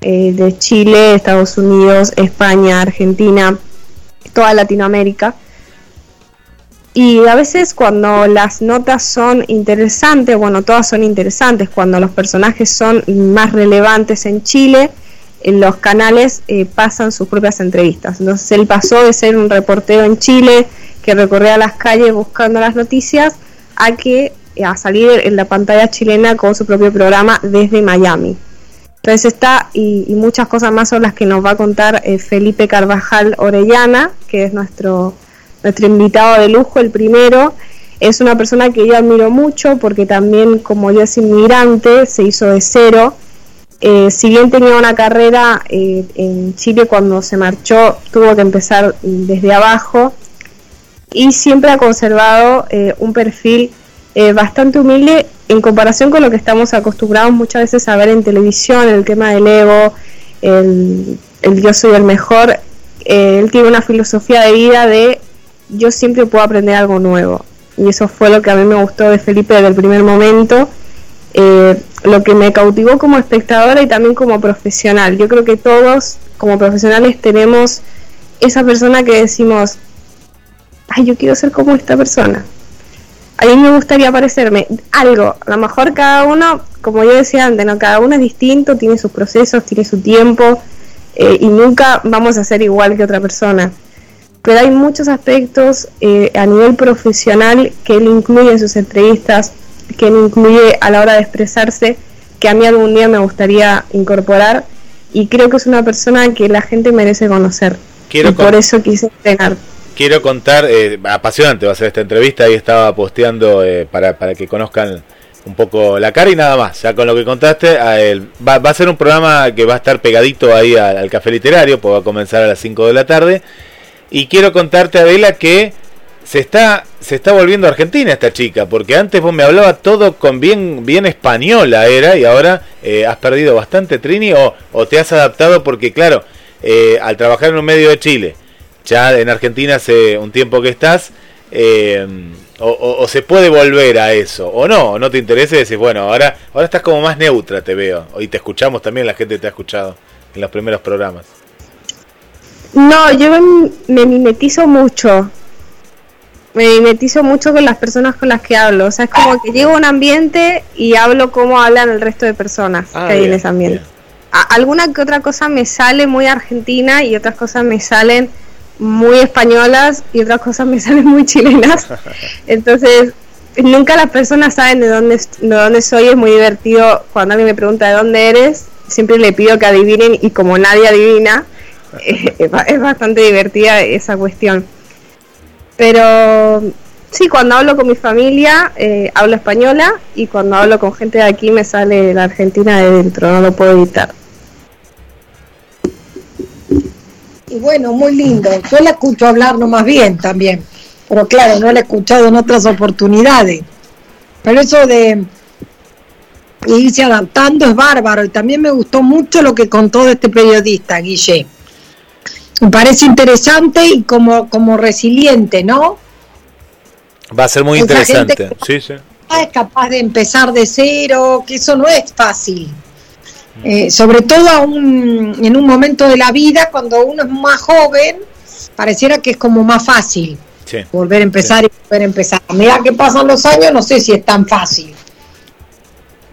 eh, de Chile, Estados Unidos, España, Argentina, toda Latinoamérica. Y a veces cuando las notas son interesantes, bueno, todas son interesantes, cuando los personajes son más relevantes en Chile, los canales eh, pasan sus propias entrevistas. Entonces él pasó de ser un reportero en Chile que recorría las calles buscando las noticias a que a salir en la pantalla chilena con su propio programa desde Miami. Entonces está, y, y muchas cosas más son las que nos va a contar eh, Felipe Carvajal Orellana, que es nuestro, nuestro invitado de lujo, el primero. Es una persona que yo admiro mucho porque también, como yo es inmigrante, se hizo de cero. Eh, si bien tenía una carrera eh, en Chile cuando se marchó, tuvo que empezar desde abajo y siempre ha conservado un perfil eh, bastante humilde en comparación con lo que estamos acostumbrados muchas veces a ver en televisión, el tema del ego, el, el yo soy el mejor. Eh, él tiene una filosofía de vida de yo siempre puedo aprender algo nuevo. Y eso fue lo que a mí me gustó de Felipe desde el primer momento. Eh, lo que me cautivó como espectadora y también como profesional. Yo creo que todos como profesionales tenemos esa persona que decimos, ay, yo quiero ser como esta persona. A mí me gustaría parecerme algo. A lo mejor cada uno, como yo decía antes, ¿no? cada uno es distinto, tiene sus procesos, tiene su tiempo eh, y nunca vamos a ser igual que otra persona. Pero hay muchos aspectos eh, a nivel profesional que él incluye en sus entrevistas, que él incluye a la hora de expresarse, que a mí algún día me gustaría incorporar y creo que es una persona que la gente merece conocer. Quiero y por eso quise entrenar. Quiero contar, eh, apasionante va a ser esta entrevista, ahí estaba posteando eh, para, para que conozcan un poco la cara y nada más. Ya con lo que contaste, a él- va, va a ser un programa que va a estar pegadito ahí al, café literario, pues va a comenzar a las 5 de la tarde. Y quiero contarte, Adela, que se está, se está volviendo argentina esta chica, porque antes vos me hablaba todo con bien, bien española era, y ahora eh, has perdido bastante, Trini, o, o te has adaptado porque, claro, eh, al trabajar en un medio de Chile, ya en Argentina hace un tiempo que estás, eh, o, o- o se puede volver a eso, o no, o no te interesa y decís, bueno, ahora, ahora estás como más neutra, te veo, y te escuchamos también, la gente te ha escuchado en los primeros programas. No, yo me, me mimetizo mucho. me mimetizo mucho con las personas con las que hablo. O sea, es como que llego a un ambiente y hablo como hablan el resto de personas Ah, que hay en ese ambiente. bien. Alguna que otra cosa me sale muy argentina y otras cosas me salen muy españolas y otras cosas me salen muy chilenas. Entonces, nunca las personas saben de dónde, de dónde soy. Es muy divertido cuando alguien me pregunta de dónde eres. Siempre le pido que adivinen y como nadie adivina, es bastante divertida esa cuestión. Pero sí, cuando hablo con mi familia, eh, hablo española y cuando hablo con gente de aquí me sale la Argentina de dentro, no lo puedo evitar. Y bueno, muy lindo. Yo la escucho hablar no más bien también. Pero claro, no la he escuchado en otras oportunidades. Pero eso de irse adaptando es bárbaro. Y también me gustó mucho lo que contó de este periodista, Guille. Me parece interesante y como, como resiliente, ¿no? Va a ser muy Esa gente interesante. Sí, sí. Es capaz de empezar de cero, que eso no es fácil. Eh, sobre todo a un- en un momento de la vida, cuando uno es más joven, pareciera que es como más fácil sí. volver a empezar y volver a empezar. A medida que pasan los años, no sé si es tan fácil,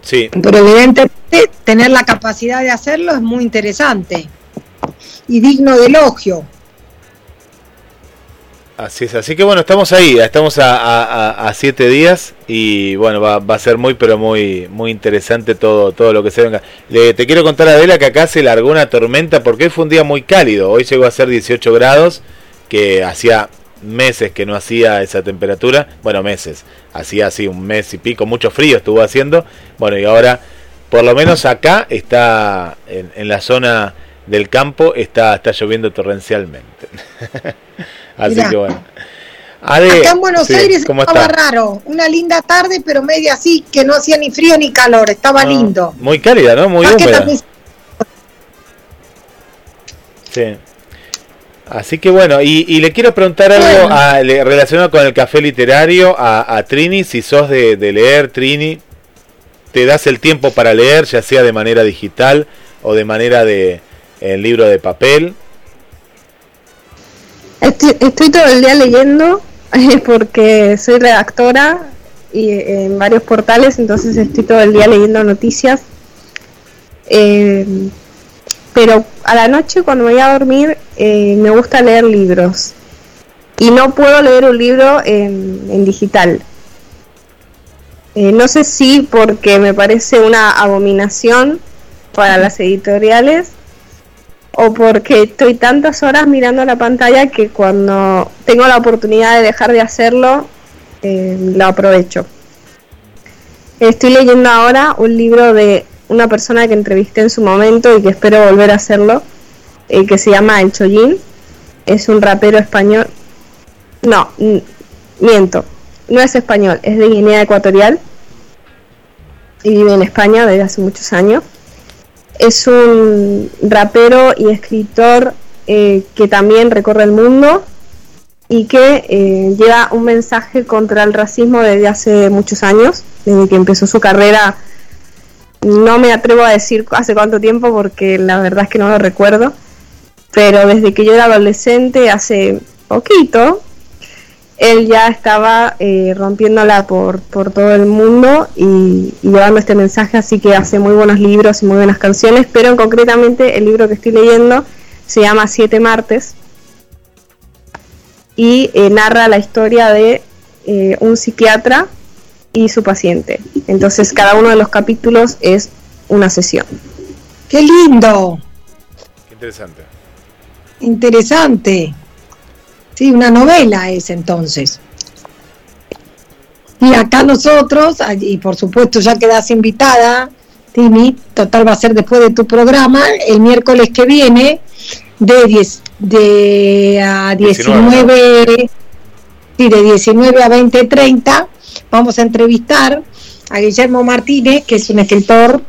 Sí, pero evidentemente tener la capacidad de hacerlo es muy interesante y digno de elogio. Así es, así que bueno, estamos ahí, estamos a, a- a- a siete días y bueno, va, a ser muy pero muy muy interesante todo todo lo que se venga. Le, te quiero contar Adela que acá se largó una tormenta porque hoy fue un día muy cálido, hoy llegó a ser 18 grados, que hacía meses que no hacía esa temperatura, bueno meses, hacía así un mes y pico, mucho frío estuvo haciendo, bueno y ahora por lo menos acá está en, en la zona del campo está está lloviendo torrencialmente. Así Mirá. que bueno. Ade, Acá en Buenos sí, Aires ¿cómo estaba está? raro, una linda tarde, pero media así, que no hacía ni frío ni calor, estaba Ah, lindo. Muy cálida, ¿no? Muy húmeda. también- Sí. Así que bueno, y, y le quiero preguntar algo a- relacionado con el café literario a, a Trini, si sos de, de leer, Trini, te das el tiempo para leer, ya sea de manera digital o de manera de en libro de papel. Estoy, todo el día leyendo eh, porque soy redactora y eh, en varios portales, entonces estoy todo el día leyendo noticias. Eh, pero a la noche cuando voy a dormir eh, me gusta leer libros y no puedo leer un libro en, en digital. Eh, no sé si porque me parece una abominación para las editoriales o porque estoy tantas horas mirando la pantalla que cuando tengo la oportunidad de dejar de hacerlo, eh, lo aprovecho. Estoy leyendo ahora un libro de una persona que entrevisté en su momento y que espero volver a hacerlo, eh, que se llama El Chollín. Es un rapero español. No, miento. No es español, es de Guinea Ecuatorial y vive en España desde hace muchos años es un rapero y escritor eh, que también recorre el mundo y que eh, lleva un mensaje contra el racismo desde hace muchos años, desde que empezó su carrera. No me atrevo a decir hace cuánto tiempo porque la verdad es que no lo recuerdo, pero desde que yo era adolescente, hace poquito, él ya estaba eh, rompiéndola por, por todo el mundo y, y llevando este mensaje, así que hace muy buenos libros y muy buenas canciones, pero concretamente el libro que estoy leyendo se llama Siete Martes y eh, narra la historia de eh, un psiquiatra y su paciente. Entonces cada uno de los capítulos es una sesión. ¡Qué lindo! Qué interesante. Interesante. Sí, una novela es entonces. Y acá nosotros, y por supuesto ya quedas invitada, Tini, total va a ser después de tu programa, el miércoles que viene, de, 10, de a 19, sí, de 19 a 20, 30, vamos a entrevistar a Guillermo Martínez, que es un escritor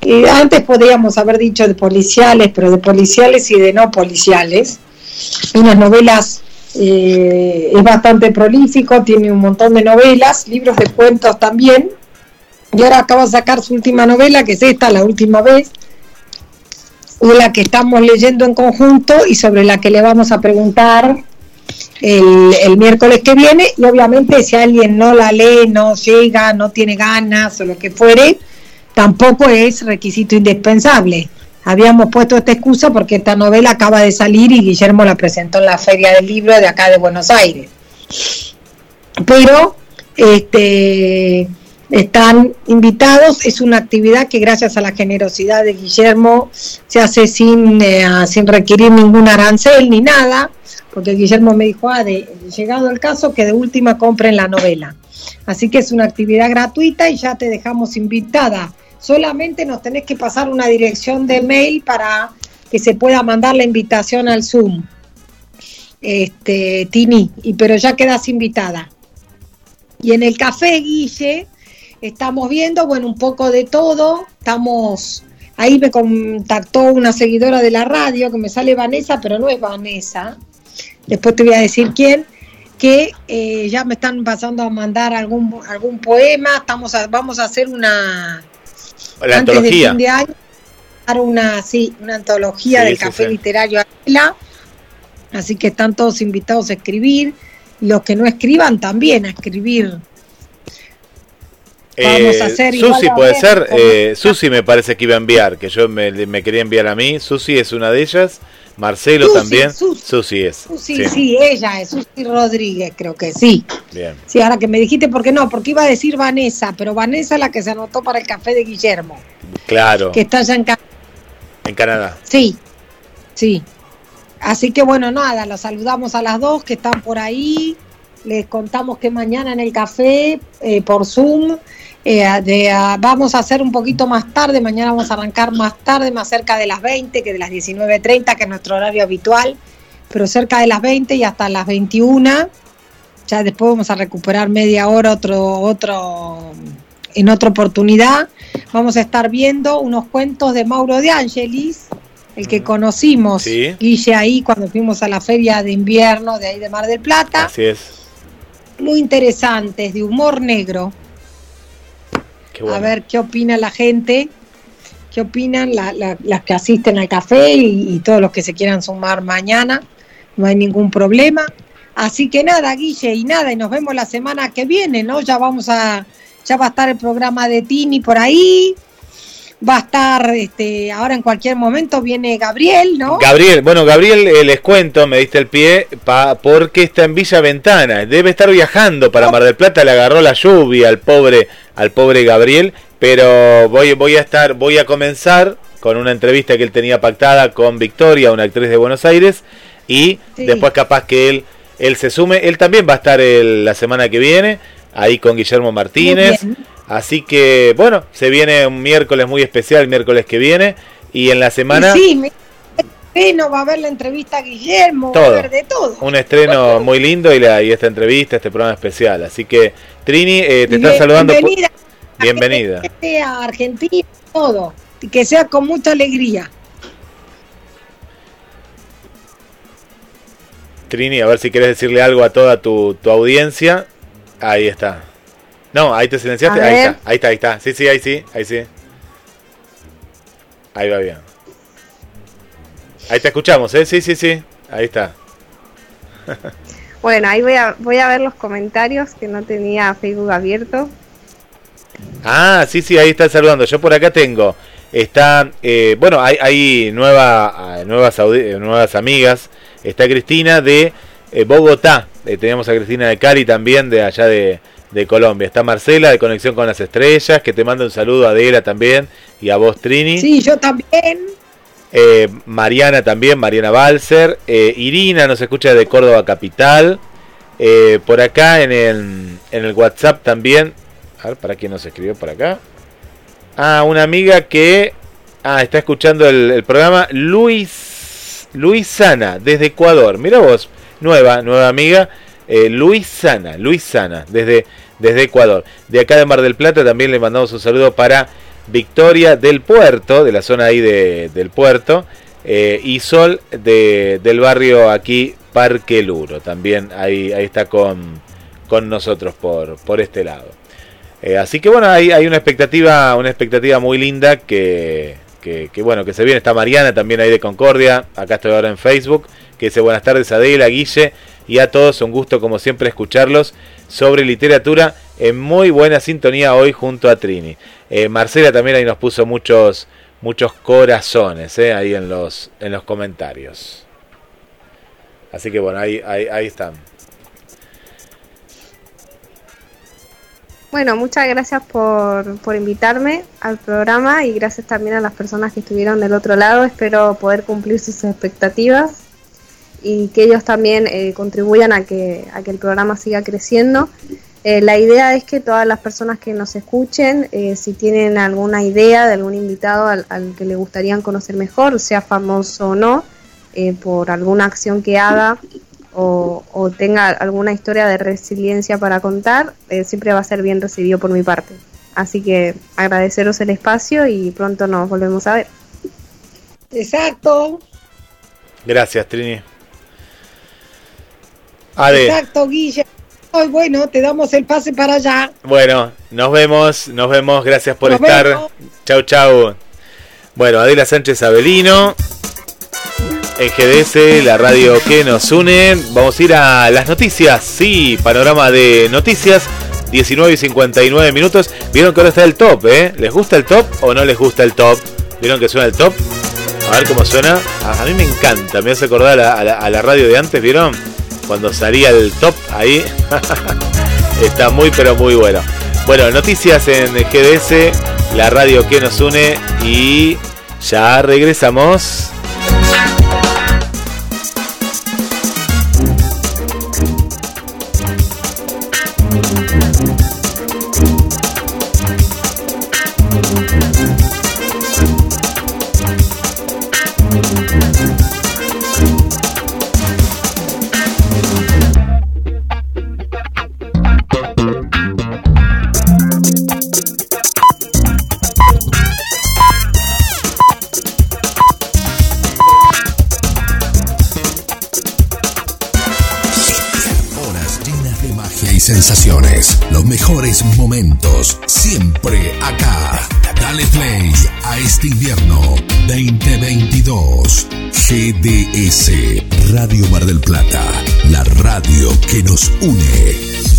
que antes podríamos haber dicho de policiales, pero de policiales y de no policiales. Unas novelas, eh, es bastante prolífico, tiene un montón de novelas, libros de cuentos también. Y ahora acaba de sacar su última novela, que es esta, la última vez, de la que estamos leyendo en conjunto y sobre la que le vamos a preguntar el, el miércoles que viene y obviamente si alguien no la lee, no llega, no tiene ganas o lo que fuere, tampoco es requisito indispensable. Habíamos puesto esta excusa porque esta novela acaba de salir y Guillermo la presentó en la Feria del Libro de acá de Buenos Aires. Pero este, están invitados, es una actividad que gracias a la generosidad de Guillermo se hace sin, eh, sin requerir ningún arancel ni nada, porque Guillermo me dijo, ah, de, llegado el caso, que de última compren la novela. Así que es una actividad gratuita y ya te dejamos invitada. Solamente nos tenés que pasar una dirección de mail para que se pueda mandar la invitación al Zoom. Este, Tini, y pero ya quedas invitada. Y en el café, Guille, estamos viendo, bueno, un poco de todo. Estamos, ahí me contactó una seguidora de la radio, que me sale Vanessa, pero no es Vanessa. Después te voy a decir quién que eh, ya me están pasando a mandar algún algún poema. Estamos vamos a hacer una La antes de antología. fin de año una sí una antología Sí, del sí, café sí. literario Águila. Así que están todos invitados a escribir. Los que no escriban también a escribir. Vamos a hacer Susi a puede ver ser. eh, Susi me parece que iba a enviar, que yo me, me quería enviar a mí. Susi es una de ellas. Marcelo Susi, también. Susi. Susi es. Susi, sí. ella es Susi Rodríguez, creo que sí. Bien. Sí, ahora que me dijiste, ¿por qué no? Porque iba a decir Vanessa, pero Vanessa es la que se anotó para el café de Guillermo, Claro. que está allá en Ca- En Canadá. Sí, sí. Así que bueno, nada, los saludamos a las dos que están por ahí. Les contamos que mañana en el café, eh, por Zoom, eh, de, vamos a hacer un poquito más tarde. Mañana vamos a arrancar más tarde, más cerca de las 20 que de las 19.30, que es nuestro horario habitual, pero cerca de las 20 y hasta las 21. Ya después vamos a recuperar media hora, otro, otro, en otra oportunidad. Vamos a estar viendo unos cuentos de Mauro de Angelis, el que conocimos, Sí. Guille, ahí cuando fuimos a la feria de invierno de ahí de Mar del Plata. Así es. Muy interesantes, de humor negro. Bueno. A ver qué opina la gente, qué opinan la- la- las que asisten al café y, y todos los que se quieran sumar mañana. No hay ningún problema. Así que nada, Guille, y nada, y nos vemos la semana que viene, ¿no? Ya vamos a, ya va a estar el programa de Tini por ahí. Va a estar, este, ahora en cualquier momento viene Gabriel, ¿no? Gabriel, bueno, Gabriel, eh, les cuento, me diste el pie, pa- porque está en Villa Ventana. Debe estar viajando para Mar del Plata, le agarró la lluvia al pobre, al pobre Gabriel, pero voy, voy a estar, voy a comenzar con una entrevista que él tenía pactada con Victoria, una actriz de Buenos Aires, y Sí. después capaz que él, él se sume. Él también va a estar el- la semana que viene, ahí con Guillermo Martínez. Así que, bueno, se viene un miércoles muy especial, el miércoles que viene, y en la semana... Y sí, me- bueno, va a haber la entrevista a Guillermo, va a haber de todo. Un estreno muy lindo y, la, y esta entrevista, este programa especial. Así que, Trini, eh, te están saludando. por- Bienvenida. Bienvenida. Que sea Argentina, todo. Y que sea con mucha alegría. Trini, a ver si quieres decirle algo a toda tu, tu audiencia. Ahí está. No, ahí te silenciaste. Ahí está, ahí está, ahí está. Sí, sí, ahí sí, ahí sí. Ahí va bien. Ahí te escuchamos, ¿eh? Sí, sí, sí. Ahí está. Bueno, ahí voy a, voy a ver los comentarios que no tenía Facebook abierto. Ah, sí, sí, ahí está saludando. Yo por acá tengo. Está, eh, bueno, hay, hay nueva, ah, nuevas, eh, nuevas amigas. Está Cristina de eh, Bogotá. Eh, tenemos a Cristina de Cali también, de allá de, de Colombia. Está Marcela de Conexión con las Estrellas, que te manda un saludo a Adela también y a vos, Trini. Sí, yo también. Eh, Mariana también, Mariana Balser. Eh, Irina nos escucha de Córdoba Capital. Por acá en el, en el WhatsApp también. A ver, ¿para quién nos escribió por acá? Ah, una amiga que ah, está escuchando el, el programa. Luis Luisana, desde Ecuador. Mira vos, nueva, nueva amiga. Eh, Luisana, Luisana, desde, desde Ecuador. De acá de Mar del Plata también le mandamos un saludo para Victoria del Puerto, de la zona ahí de- del puerto, eh, y Sol de, del barrio aquí Parque Luro, también ahí, ahí está con, con nosotros por, por este lado. Eh, así que bueno, hay, hay una expectativa, una expectativa muy linda que, que, que, bueno, que se viene. Está Mariana también ahí de Concordia, acá estoy ahora en Facebook, que dice buenas tardes Adela, Guille y a todos, un gusto como siempre escucharlos sobre literatura en muy buena sintonía hoy junto a Trini. Eh, Marcela también ahí nos puso muchos, muchos corazones eh, ahí en los, en los comentarios. Así que bueno, ahí, ahí, ahí están. Bueno, muchas gracias por, por invitarme al programa y gracias también a las personas que estuvieron del otro lado. Espero poder cumplir sus expectativas y que ellos también eh, contribuyan a que, a que el programa siga creciendo. Eh, la idea es que todas las personas que nos escuchen, eh, si tienen alguna idea de algún invitado al, al, que le gustaría conocer mejor, sea famoso o no, por alguna acción que haga o, o, tenga alguna historia de resiliencia para contar, eh, siempre va a ser bien recibido por mi parte. Así que agradeceros el espacio y pronto nos volvemos a ver. Exacto. Gracias, Trini. Ade. Exacto, Guille. Hoy bueno, te damos el pase para allá. Bueno, nos vemos, nos vemos, gracias por nos estar. Vemos. Chau, chau. Bueno, Adela Sánchez Avelino en GDS, la radio que nos une. Vamos a ir a las noticias, sí, panorama de noticias. 19 y 59 minutos. Vieron que ahora está el top, ¿eh? ¿Les gusta el top o no les gusta el top? ¿Vieron que suena el top? A ver cómo suena. A, a mí me encanta, me hace acordar a, a, la, a, la, radio de antes, ¿vieron? Cuando salía el top ahí. está muy, pero muy bueno. Bueno, noticias en GDS, la radio que nos une y ya regresamos. 2022. GDS, Radio Mar del Plata, la radio que nos une.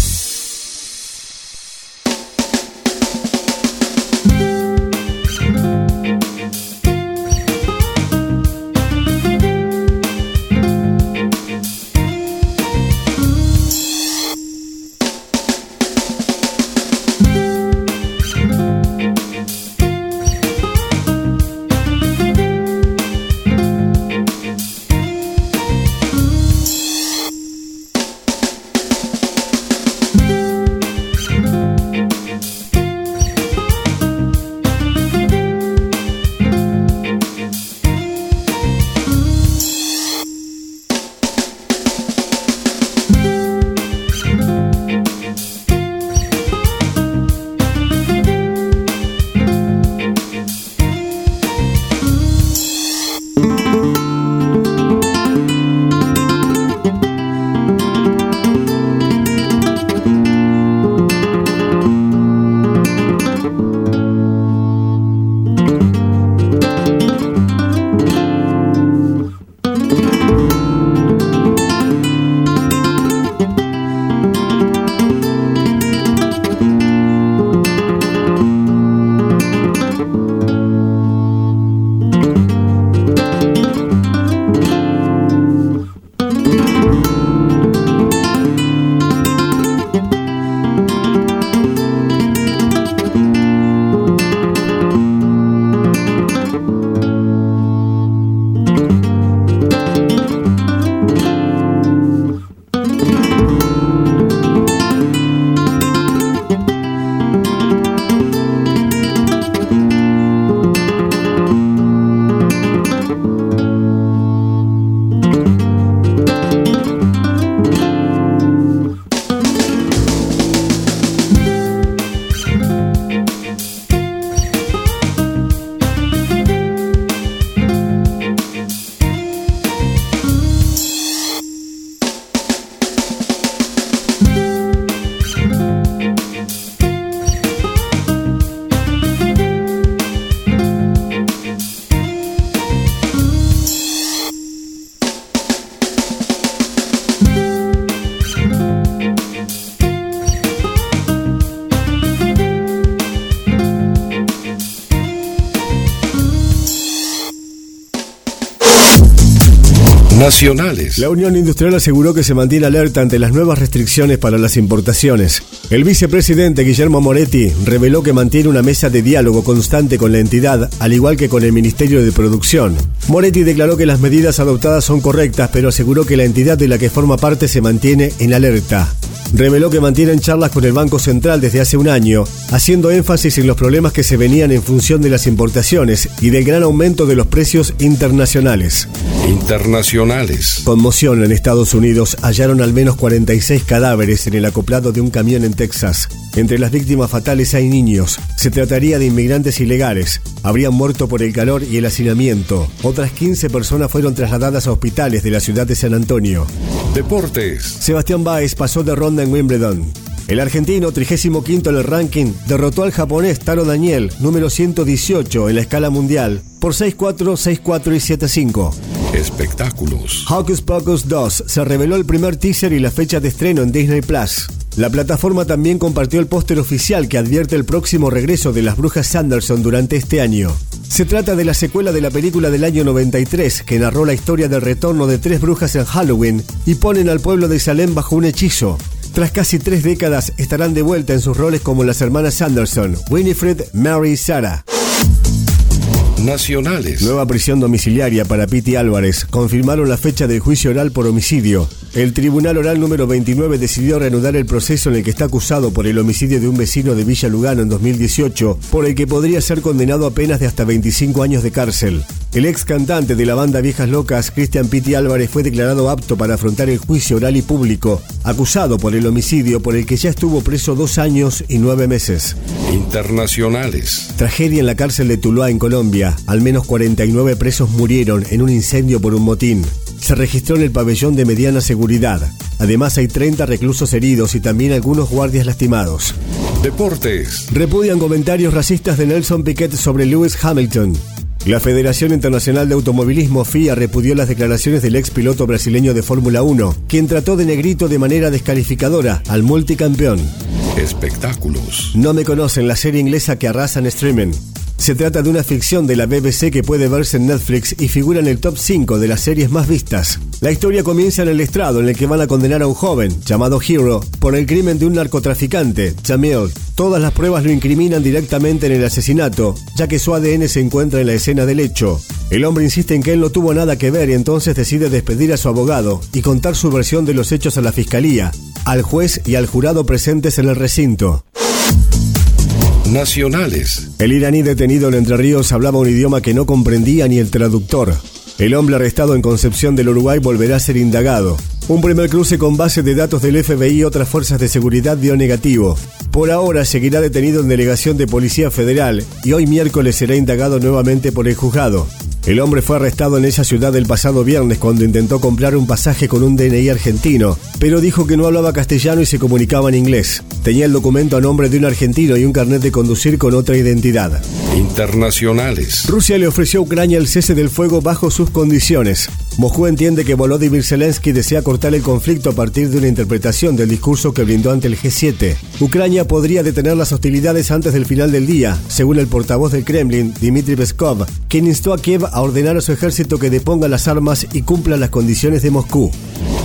La Unión Industrial aseguró que se mantiene alerta ante las nuevas restricciones para las importaciones. El vicepresidente Guillermo Moretti reveló que mantiene una mesa de diálogo constante con la entidad, al igual que con el Ministerio de Producción. Moretti declaró que las medidas adoptadas son correctas, pero aseguró que la entidad de la que forma parte se mantiene en alerta reveló que mantienen charlas con el Banco Central desde hace un año, haciendo énfasis en los problemas que se venían en función de las importaciones y del gran aumento de los precios internacionales. Internacionales. Conmoción en Estados Unidos hallaron al menos 46 cadáveres en el acoplado de un camión en Texas. Entre las víctimas fatales hay niños. Se trataría de inmigrantes ilegales. Habrían muerto por el calor y el hacinamiento. Otras 15 personas fueron trasladadas a hospitales de la ciudad de San Antonio. Deportes. Sebastián Báez pasó de ronda en Wimbledon. El argentino, 35 en el ranking, derrotó al japonés Taro Daniel, número 118 en la escala mundial, por 6-4, 6-4 y 7-5. Espectáculos. Hocus Pocus 2 se reveló el primer teaser y la fecha de estreno en Disney Plus. La plataforma también compartió el póster oficial que advierte el próximo regreso de las brujas Sanderson durante este año. Se trata de la secuela de la película del año 93 que narró la historia del retorno de tres brujas en Halloween y ponen al pueblo de Salem bajo un hechizo. Tras casi tres décadas estarán de vuelta en sus roles como las hermanas Sanderson, Winifred, Mary y Sarah. Nacionales. Nueva prisión domiciliaria para Piti Álvarez. Confirmaron la fecha del juicio oral por homicidio. El Tribunal Oral número 29 decidió reanudar el proceso en el que está acusado por el homicidio de un vecino de Villa Lugano en 2018, por el que podría ser condenado a penas de hasta 25 años de cárcel. El ex cantante de la banda Viejas Locas, Cristian Pitti Álvarez, fue declarado apto para afrontar el juicio oral y público, acusado por el homicidio por el que ya estuvo preso dos años y nueve meses. Internacionales. Tragedia en la cárcel de Tuluá, en Colombia. Al menos 49 presos murieron en un incendio por un motín. Se registró en el pabellón de mediana seguridad. Además hay 30 reclusos heridos y también algunos guardias lastimados. Deportes. Repudian comentarios racistas de Nelson Piquet sobre Lewis Hamilton. La Federación Internacional de Automovilismo FIA repudió las declaraciones del ex piloto brasileño de Fórmula 1, quien trató de negrito de manera descalificadora al multicampeón. Espectáculos. No me conocen la serie inglesa que arrasa en streaming. Se trata de una ficción de la BBC que puede verse en Netflix y figura en el top 5 de las series más vistas. La historia comienza en el estrado en el que van a condenar a un joven, llamado Hero, por el crimen de un narcotraficante, Jamil. Todas las pruebas lo incriminan directamente en el asesinato, ya que su ADN se encuentra en la escena del hecho. El hombre insiste en que él no tuvo nada que ver y entonces decide despedir a su abogado y contar su versión de los hechos a la fiscalía, al juez y al jurado presentes en el recinto. Nacionales. El iraní detenido en Entre Ríos hablaba un idioma que no comprendía ni el traductor. El hombre arrestado en Concepción del Uruguay volverá a ser indagado. Un primer cruce con base de datos del FBI y otras fuerzas de seguridad dio negativo. Por ahora seguirá detenido en delegación de Policía Federal y hoy miércoles será indagado nuevamente por el juzgado. El hombre fue arrestado en esa ciudad el pasado viernes cuando intentó comprar un pasaje con un DNI argentino, pero dijo que no hablaba castellano y se comunicaba en inglés. Tenía el documento a nombre de un argentino y un carnet de conducir con otra identidad. Internacionales. Rusia le ofreció a Ucrania el cese del fuego bajo sus condiciones. Moscú entiende que Volodymyr Zelensky desea cortar el conflicto a partir de una interpretación del discurso que brindó ante el G7. Ucrania podría detener las hostilidades antes del final del día, según el portavoz del Kremlin, Dmitry Peskov, quien instó a Kiev a ordenar a su ejército que deponga las armas y cumpla las condiciones de Moscú.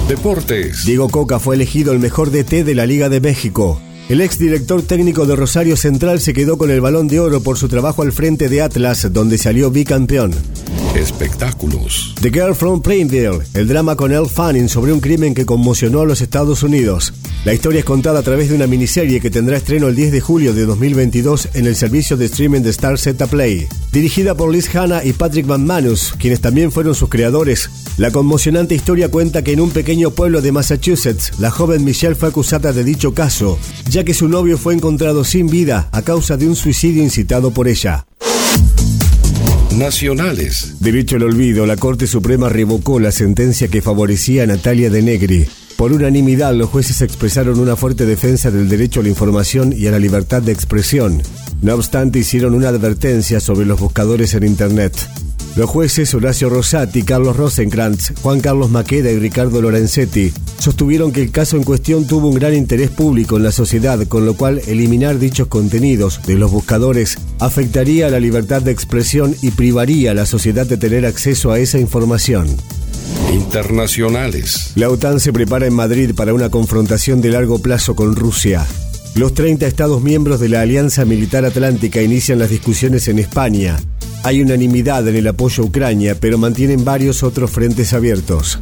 Deportes. Diego Coca fue elegido el mejor DT de la Liga de México. El ex director técnico de Rosario Central se quedó con el balón de oro por su trabajo al frente de Atlas, donde salió bicampeón. Espectáculos. The Girl from Plainville, el drama con Elle Fanning sobre un crimen que conmocionó a los Estados Unidos. La historia es contada a través de una miniserie que tendrá estreno el 10 de julio de 2022 en el servicio de streaming de Star Z Play. Dirigida por Liz Hanna y Patrick McManus, quienes también fueron sus creadores, la conmocionante historia cuenta que en un pequeño pueblo de Massachusetts, la joven Michelle fue acusada de dicho caso, ya que su novio fue encontrado sin vida a causa de un suicidio incitado por ella. Nacionales. Derecho al olvido, la Corte Suprema revocó la sentencia que favorecía a Natalia de Negri. Por unanimidad, los jueces expresaron una fuerte defensa del derecho a la información y a la libertad de expresión. No obstante, hicieron una advertencia sobre los buscadores en Internet. Los jueces Horacio Rosati, Carlos Rosenkrantz, Juan Carlos Maqueda y Ricardo Lorenzetti sostuvieron que el caso en cuestión tuvo un gran interés público en la sociedad, con lo cual eliminar dichos contenidos de los buscadores afectaría la libertad de expresión y privaría a la sociedad de tener acceso a esa información. Internacionales. La OTAN se prepara en Madrid para una confrontación de largo plazo con Rusia. Los 30 Estados miembros de la Alianza Militar Atlántica inician las discusiones en España. Hay unanimidad en el apoyo a Ucrania, pero mantienen varios otros frentes abiertos.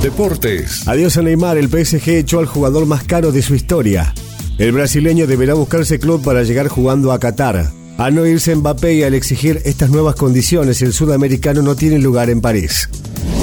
Deportes. Adiós a Neymar, el PSG echó al jugador más caro de su historia. El brasileño deberá buscarse club para llegar jugando a Qatar. Al no irse Mbappé y al exigir estas nuevas condiciones, el sudamericano no tiene lugar en París.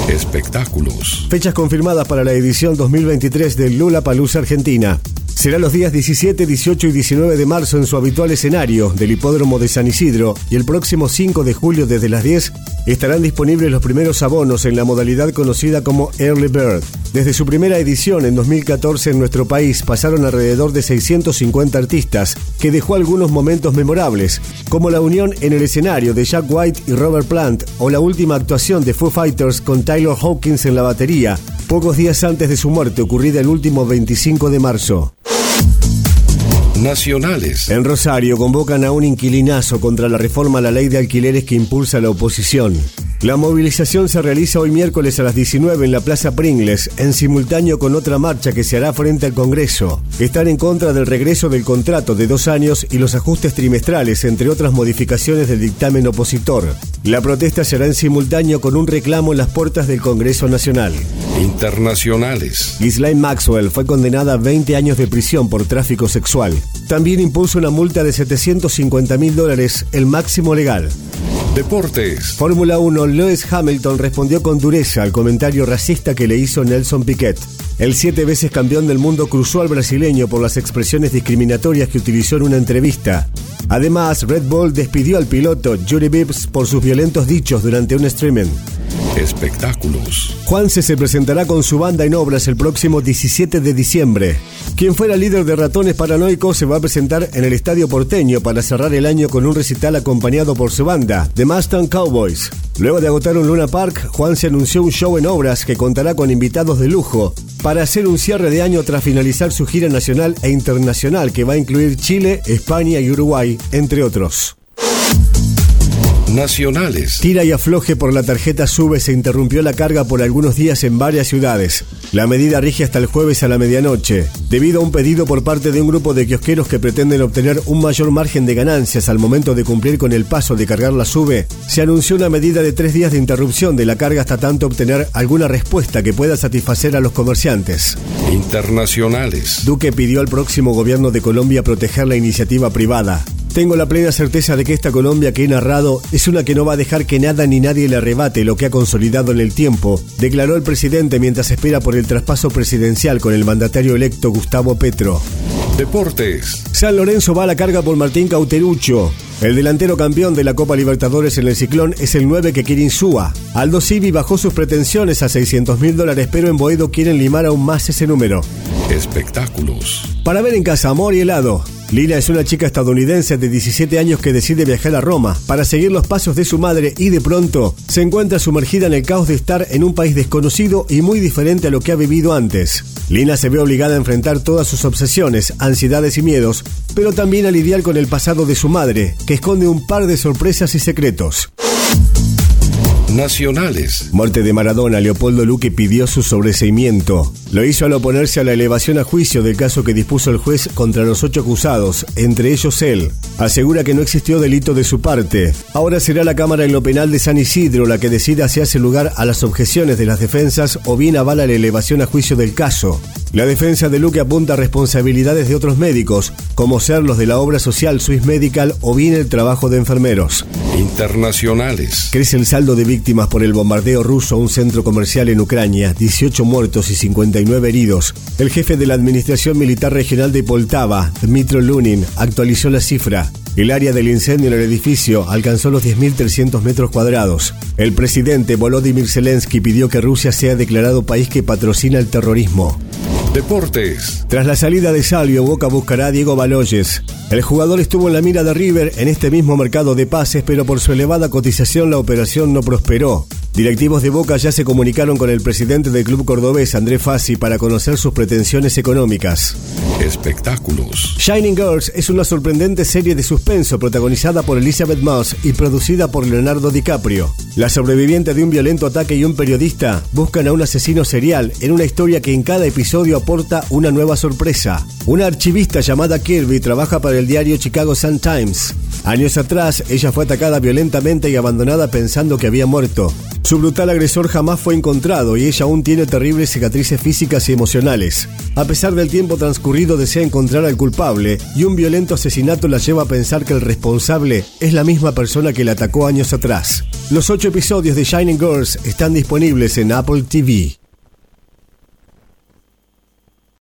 Espectáculos. Fechas confirmadas para la edición 2023 del Lula Palusa Argentina. Será los días 17, 18 y 19 de marzo en su habitual escenario del hipódromo de San Isidro y el próximo 5 de julio desde las 10 estarán disponibles los primeros abonos en la modalidad conocida como Early Bird. Desde su primera edición en 2014 en nuestro país pasaron alrededor de 650 artistas, que dejó algunos momentos memorables, como la unión en el escenario de Jack White y Robert Plant o la última actuación de Foo Fighters con Tyler Hawkins en la batería, pocos días antes de su muerte ocurrida el último 25 de marzo. Nacionales. En Rosario convocan a un inquilinazo contra la reforma a la ley de alquileres que impulsa la oposición. La movilización se realiza hoy miércoles a las 19 en la Plaza Pringles, en simultáneo con otra marcha que se hará frente al Congreso. Están en contra del regreso del contrato de dos años y los ajustes trimestrales, entre otras modificaciones del dictamen opositor. La protesta será en simultáneo con un reclamo en las puertas del Congreso Nacional. Internacionales. Ghislaine Maxwell fue condenada a 20 años de prisión por tráfico sexual. También impuso una multa de 750 mil dólares, el máximo legal. Deportes. Fórmula 1, Lewis Hamilton respondió con dureza al comentario racista que le hizo Nelson Piquet. El siete veces campeón del mundo cruzó al brasileño por las expresiones discriminatorias que utilizó en una entrevista. Además, Red Bull despidió al piloto Jury Bibbs por sus violentos dichos durante un streaming. Espectáculos. Juanse se presentará con su banda en obras el próximo 17 de diciembre. Quien fuera líder de Ratones Paranoicos se va a presentar en el Estadio Porteño para cerrar el año con un recital acompañado por su banda, The Mustang Cowboys. Luego de agotar un Luna Park, Juan se anunció un show en obras que contará con invitados de lujo para hacer un cierre de año tras finalizar su gira nacional e internacional que va a incluir Chile, España y Uruguay, entre otros. Nacionales. Tira y afloje por la tarjeta SUBE se interrumpió la carga por algunos días en varias ciudades. La medida rige hasta el jueves a la medianoche, debido a un pedido por parte de un grupo de kiosqueros que pretenden obtener un mayor margen de ganancias al momento de cumplir con el paso de cargar la SUBE. Se anunció una medida de tres días de interrupción de la carga hasta tanto obtener alguna respuesta que pueda satisfacer a los comerciantes. Internacionales. Duque pidió al próximo gobierno de Colombia proteger la iniciativa privada. Tengo la plena certeza de que esta Colombia que he narrado es una que no va a dejar que nada ni nadie le arrebate lo que ha consolidado en el tiempo, declaró el presidente mientras espera por el traspaso presidencial con el mandatario electo Gustavo Petro. Deportes. San Lorenzo va a la carga por Martín Cauterucho. El delantero campeón de la Copa Libertadores en el ciclón es el 9 que quiere Insúa. Aldo Civi bajó sus pretensiones a 600 mil dólares, pero en Boedo quieren limar aún más ese número. Espectáculos. Para ver en casa, amor y helado. Lina es una chica estadounidense de 17 años que decide viajar a Roma para seguir los pasos de su madre y de pronto se encuentra sumergida en el caos de estar en un país desconocido y muy diferente a lo que ha vivido antes. Lina se ve obligada a enfrentar todas sus obsesiones, ansiedades y miedos, pero también a lidiar con el pasado de su madre, que esconde un par de sorpresas y secretos. Nacionales. Muerte de Maradona, Leopoldo Luque pidió su sobreseimiento. Lo hizo al oponerse a la elevación a juicio del caso que dispuso el juez contra los ocho acusados, entre ellos él. Asegura que no existió delito de su parte. Ahora será la Cámara en lo Penal de San Isidro la que decida si hace lugar a las objeciones de las defensas o bien avala la elevación a juicio del caso. La defensa de Luque apunta a responsabilidades de otros médicos, como ser los de la obra social Swiss Medical o bien el trabajo de enfermeros. Internacionales. Crece el saldo de víctimas por el bombardeo ruso a un centro comercial en Ucrania, 18 muertos y 59 heridos. El jefe de la Administración Militar Regional de Poltava, Dmitro Lunin, actualizó la cifra. El área del incendio en el edificio alcanzó los 10.300 metros cuadrados. El presidente Volodymyr Zelensky pidió que Rusia sea declarado país que patrocina el terrorismo. Deportes. Tras la salida de Salvio, Boca buscará a Diego Baloyes. El jugador estuvo en la mira de River en este mismo mercado de pases, pero por su elevada cotización la operación no prosperó. Directivos de Boca ya se comunicaron con el presidente del club cordobés, André Fassi, para conocer sus pretensiones económicas. Espectáculos. Shining Girls es una sorprendente serie de suspenso protagonizada por Elizabeth Moss y producida por Leonardo DiCaprio. La sobreviviente de un violento ataque y un periodista buscan a un asesino serial en una historia que en cada episodio aporta una nueva sorpresa. Una archivista llamada Kirby trabaja para el diario Chicago Sun-Times. Años atrás, ella fue atacada violentamente y abandonada pensando que había muerto. Su brutal agresor jamás fue encontrado y ella aún tiene terribles cicatrices físicas y emocionales. A pesar del tiempo transcurrido desea encontrar al culpable y un violento asesinato la lleva a pensar que el responsable es la misma persona que la atacó años atrás. Los ocho episodios de Shining Girls están disponibles en Apple TV.